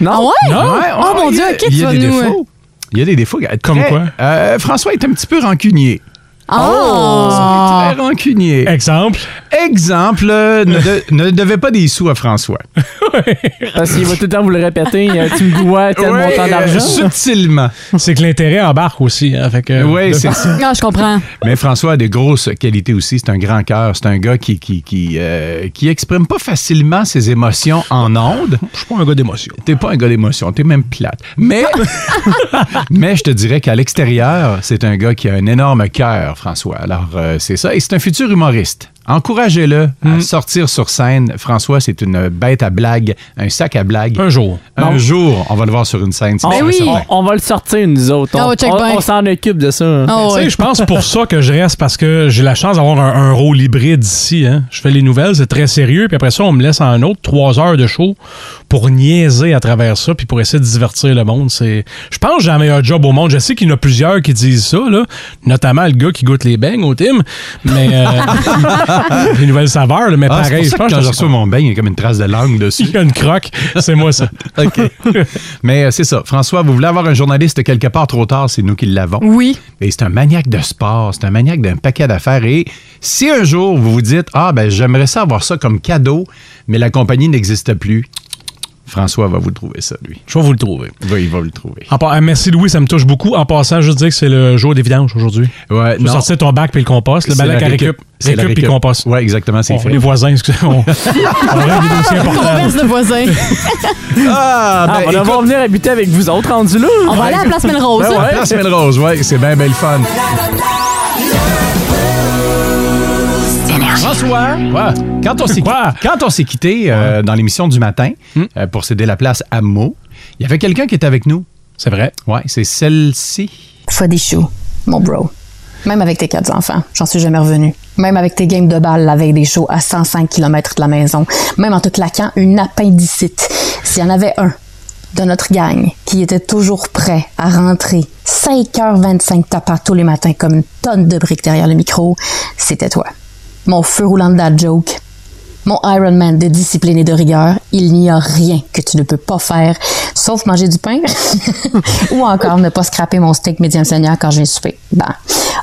Non? Ah ouais? Non. Ouais, oh mon il y Dieu, a- ok, il tu y a vas des nous... euh, défauts. Il y a des défauts. Comme Très- quoi? Euh, François est un petit peu rancunier. Très rancunier. Exemple? Exemple, ne, de- (laughs) ne devait pas des sous à François. Parce qu'il va tout le temps vous le répéter. Tu me dois tel Ouais, montant euh, d'argent. subtilement. C'est que l'intérêt embarque aussi. Hein, fait que, Oui, c'est ça. Ah, je comprends. Mais François a des grosses qualités aussi. C'est un grand cœur. C'est un gars qui qui, qui, euh, qui exprime pas facilement ses émotions en ondes. Je suis pas un gars d'émotion. T'es pas un gars d'émotion. T'es même plate. Mais, (laughs) mais je te dirais qu'à l'extérieur, c'est un gars qui a un énorme cœur, François. Alors, euh, c'est ça. Et c'est un futur humoriste. Encouragez-le Hmm. à sortir sur scène. François, c'est une bête à blague, un sac à blague. Un jour. Un jour, on va le voir sur une scène. c'est On, sûr et certain. on- on va le sortir, nous autres. Ah On, on- on s'en occupe de ça. Ah ouais. sais, je pense pour ça que je reste parce que j'ai la chance d'avoir un, un rôle hybride ici. Hein. Je fais les nouvelles, c'est très sérieux, puis après ça, on me laisse en un autre trois heures de show pour niaiser à travers ça, puis pour essayer de divertir le monde. C'est, je pense que j'ai un meilleur job au monde. Je sais qu'il y en a plusieurs qui disent ça, là, notamment le gars qui goûte les beignes au team, mais euh, (laughs) (laughs) les nouvelles saveurs, là, mais Ah, c'est pareil, pour je ça pense que quand je reçois mon beigne, il y a comme une trace de langue dessus. (laughs) il y a une croque, c'est moi ça. (laughs) OK. Mais euh, c'est ça. François, vous voulez avoir un journaliste quelque part trop tard, c'est nous qui l'avons. Oui. Et c'est un maniaque de sport, c'est un maniaque d'un paquet d'affaires. Et si un jour vous vous dites, ah, ben j'aimerais ça avoir ça comme cadeau, mais la compagnie n'existe plus, François va vous le trouver ça, lui. Je vais vous le trouver. Oui, il va vous le trouver. En par- merci Louis, ça me touche beaucoup. En passant, je veux dire que c'est le jour des vidanges aujourd'hui. Ouais, Tu sortir ton bac puis le compost, le la à récup. C'est Récup puis compost. Ouais, exactement, c'est fait. Les voisins, excusez (laughs) on, on règle des dossiers (laughs) importants. Converse de voisins. Ah, Ah, ben, on va écoute, venir habiter avec vous autres rendus là. On va aller à la Place Melrose. Ben ouais. Place Melrose, ouais, c'est bien, bien le fun. François, ouais, quand on s'est quand on s'est quitté euh, dans l'émission du matin euh, pour céder la place à Mo, il y avait quelqu'un qui était avec nous. C'est vrai. Ouais, c'est celle-ci. Fodichou, mon bro. Même avec tes quatre enfants, j'en suis jamais revenu. Même avec tes games de balle la veille des shows à 105 km de la maison. Même en te claquant une appendicite. S'il y en avait un de notre gang qui était toujours prêt à rentrer 5h25 tapant tous les matins comme une tonne de briques derrière le micro, c'était toi. Mon feu roulant de dad joke. Mon Iron Man de discipline et de rigueur, il n'y a rien que tu ne peux pas faire, sauf manger du pain (laughs) ou encore ne pas scraper mon steak médium seigneur quand j'ai soupé. Ben,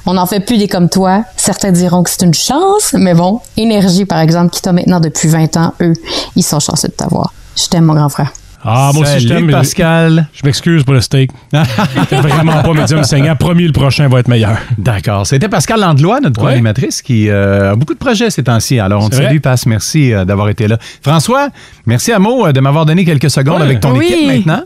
on n'en fait plus des comme toi. Certains diront que c'est une chance, mais bon, Énergie, par exemple, qui t'a maintenant depuis 20 ans, eux, ils sont chanceux de t'avoir. Je t'aime, mon grand frère. Ah, moi aussi, je t'aime. Pascal. Je m'excuse pour le steak. (laughs) C'était vraiment pas médium saignant. Promis, le prochain va être meilleur. D'accord. C'était Pascal Landlois, notre Ouais. co-animatrice, qui euh, a beaucoup de projets ces temps-ci. Alors, on te salue, Passe. Merci euh, d'avoir été là. François, merci à Mo euh, de m'avoir donné quelques secondes Ouais. avec ton Oui. équipe maintenant.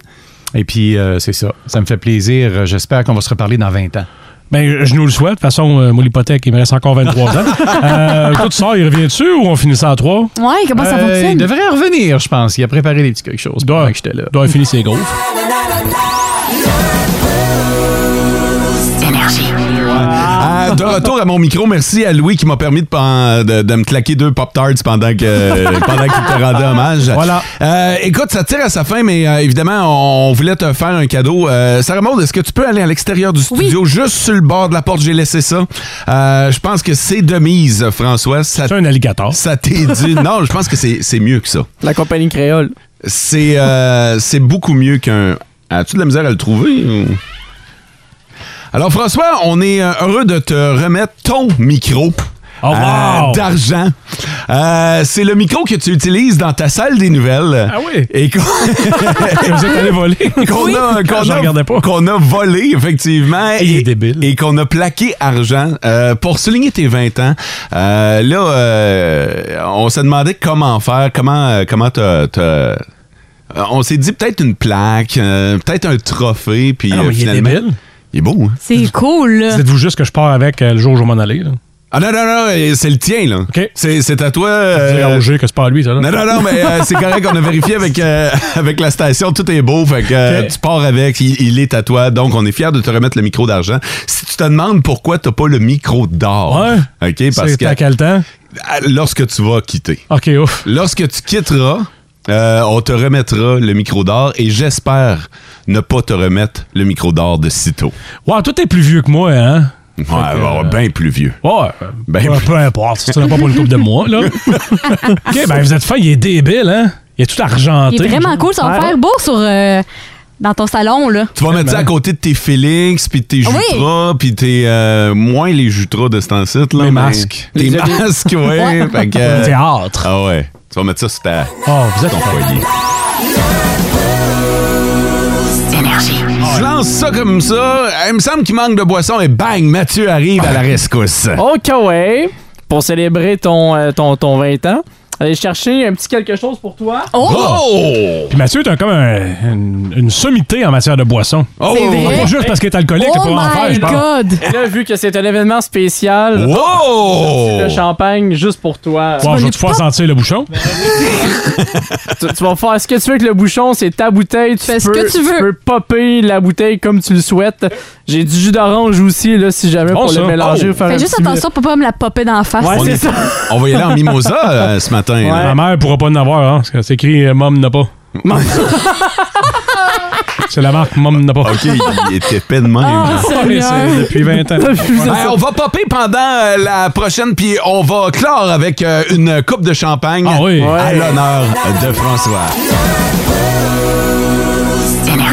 Et puis, euh, c'est ça. Ça me fait plaisir. J'espère qu'on va se reparler dans 20 ans. Ben, je nous le souhaite. De toute façon, euh, moi, l'hypothèque, il me reste encore 23 ans. (laughs) Euh, sors, il revient dessus ou on finit ça à 3? Ouais, comment ça Euh, il fonctionne? devrait revenir, je pense. Il a préparé des petits quelque chose Doit- pendant que j'étais là. doit finir ses gaufres. (laughs) Ah, de retour à mon micro, merci à Louis qui m'a permis de, pen- de- de me claquer deux Pop-Tarts pendant que (laughs) pendant qu'il te rendait hommage. Voilà. Euh, écoute, ça tire à sa fin, mais euh, évidemment, on voulait te faire un cadeau. Euh, Sarah Maud, est-ce que tu peux aller à l'extérieur du studio, juste sur le bord de la porte? J'ai laissé ça? Euh, je pense que c'est de mise, François. C'est un alligator. ça t'est dit. (laughs) Non, je pense que c'est c'est mieux que ça. La compagnie créole. C'est euh, c'est beaucoup mieux qu'un. As-tu de la misère à le trouver? ou? Alors, François, on est euh, heureux de te remettre ton micro. Oh, wow! euh, d'argent. Euh, c'est le micro que tu utilises dans ta salle des nouvelles. Ah oui? Et qu'on (laughs) voler. (laughs) a, qu'on Je a- regardais pas. qu'on a volé, effectivement. Il est et, débile. et qu'on a plaqué argent euh, pour souligner tes 20 ans. Euh, là, on s'est demandé comment faire, comment comment te... on s'est dit peut-être une plaque, peut-être un trophée, puis Ah mais il est finalement... débile. Il est beau, hein? C'est cool, là. Dites-vous juste que je pars avec euh, le jour où je vais m'en aller. Là. Ah non, non, non, euh, c'est le tien, là. OK. C'est c'est à toi. C'est euh, Roger que c'est pas à lui, ça. Là. Non, non, non, mais euh, c'est correct. On a vérifié avec, euh, (laughs) avec la station. Tout est beau. Fait que euh, tu pars avec. Il, il est à toi. Donc, on est fiers de te remettre le micro d'argent. Si tu te demandes pourquoi t'as pas le micro d'or. Ouais. OK? Parce C'est que à quel temps? euh, lorsque tu vas quitter. OK, ouf. Lorsque tu quitteras, euh, on te remettra le micro d'or et j'espère ne pas te remettre le micro d'or de sitôt. Wow, toi, t'es plus vieux que moi, hein? Ouais, avoir bien plus vieux. Ouais, Ben, Ouais, peu importe. Ce sera pas pour une couple de mois, là. (laughs) OK, ben vous êtes fin, il est débile, hein? Il est tout argenté. Il est vraiment cool. Ça va Ouais. faire beau sur, euh, dans ton salon, là. Tu vas mettre ça à côté de tes Félix, puis de tes Oui. Jutras, puis tes... euh, moins les Jutras de ce temps-ci, là. Les mais- masques. Tes Les- masques, ouais. Ouais. Fait que, euh, Théâtre. Ah ouais. Tu vas mettre ça sur ta... Oh, vous êtes ton foyer. Je lance ça comme ça. Il me semble qu'il manque de boisson et bang, Mathieu arrive à la rescousse. OK, ouais. Pour célébrer ton, euh, ton, ton 20 ans, aller chercher un petit quelque chose pour toi. Oh! Puis Mathieu, t'as comme un- une, une sommité en matière de boisson. Oh! C'est vrai? Pas juste parce qu'il est alcoolique, Oh t'as pas en faire, je pense. Et là, vu que c'est un événement spécial, Wow! le champagne juste pour toi. Bon, je vais te faire sentir le bouchon? tu, tu vas faire ce que tu veux avec le bouchon, c'est ta bouteille. Tu Fais ce peux, que tu veux. peux popper la bouteille comme tu le souhaites. J'ai du jus d'orange aussi, là, si jamais, Bon, pour ça. le mélanger. Oh. faire Fais juste attention pour pas me la popper dans la face. Ouais, c'est est- ça. on va y aller en mimosa euh, ce matin. Ma mère pourra pas en avoir, hein, parce que c'est écrit euh, Mom n'a pas. (laughs) c'est la marque Mom n'a pas. OK, il était épais de même. Ah, depuis 20 ans. (laughs) Hey, on va popper pendant euh, la prochaine, puis on va clore avec euh, une coupe de champagne Ah oui. à Ouais. l'honneur de François.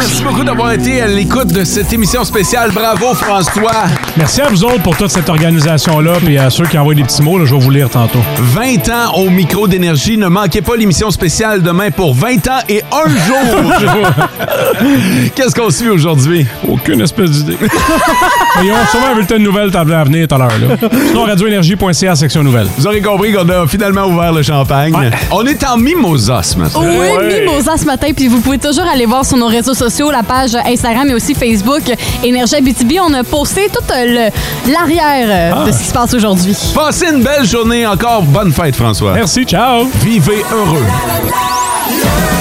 Merci beaucoup d'avoir été à l'écoute de cette émission spéciale. Bravo, François. Merci à vous autres pour toute cette organisation-là, puis à ceux qui envoient des petits mots, là, je vais vous lire tantôt. 20 ans au micro d'énergie. Ne manquez pas l'émission spéciale demain pour 20 ans et un jour. (laughs) Qu'est-ce qu'on suit aujourd'hui? Aucune espèce d'idée. Mais (laughs) ils ont sûrement un bulletin de nouvelles à venir tout à l'heure. là. Sinon, radioénergie.ca, section nouvelles. Vous aurez compris qu'on a finalement ouvert le champagne. On est en mimosa ce matin. Oui, Mimosa ce matin. Puis vous pouvez toujours aller voir sur nos réseaux sociaux, la page Instagram et aussi Facebook Énergie BTB. On a posté tout euh, l'arrière euh, Ah. de ce qui se passe aujourd'hui. Passez une belle journée encore. Bonne fête, François. Merci, ciao. Vivez heureux.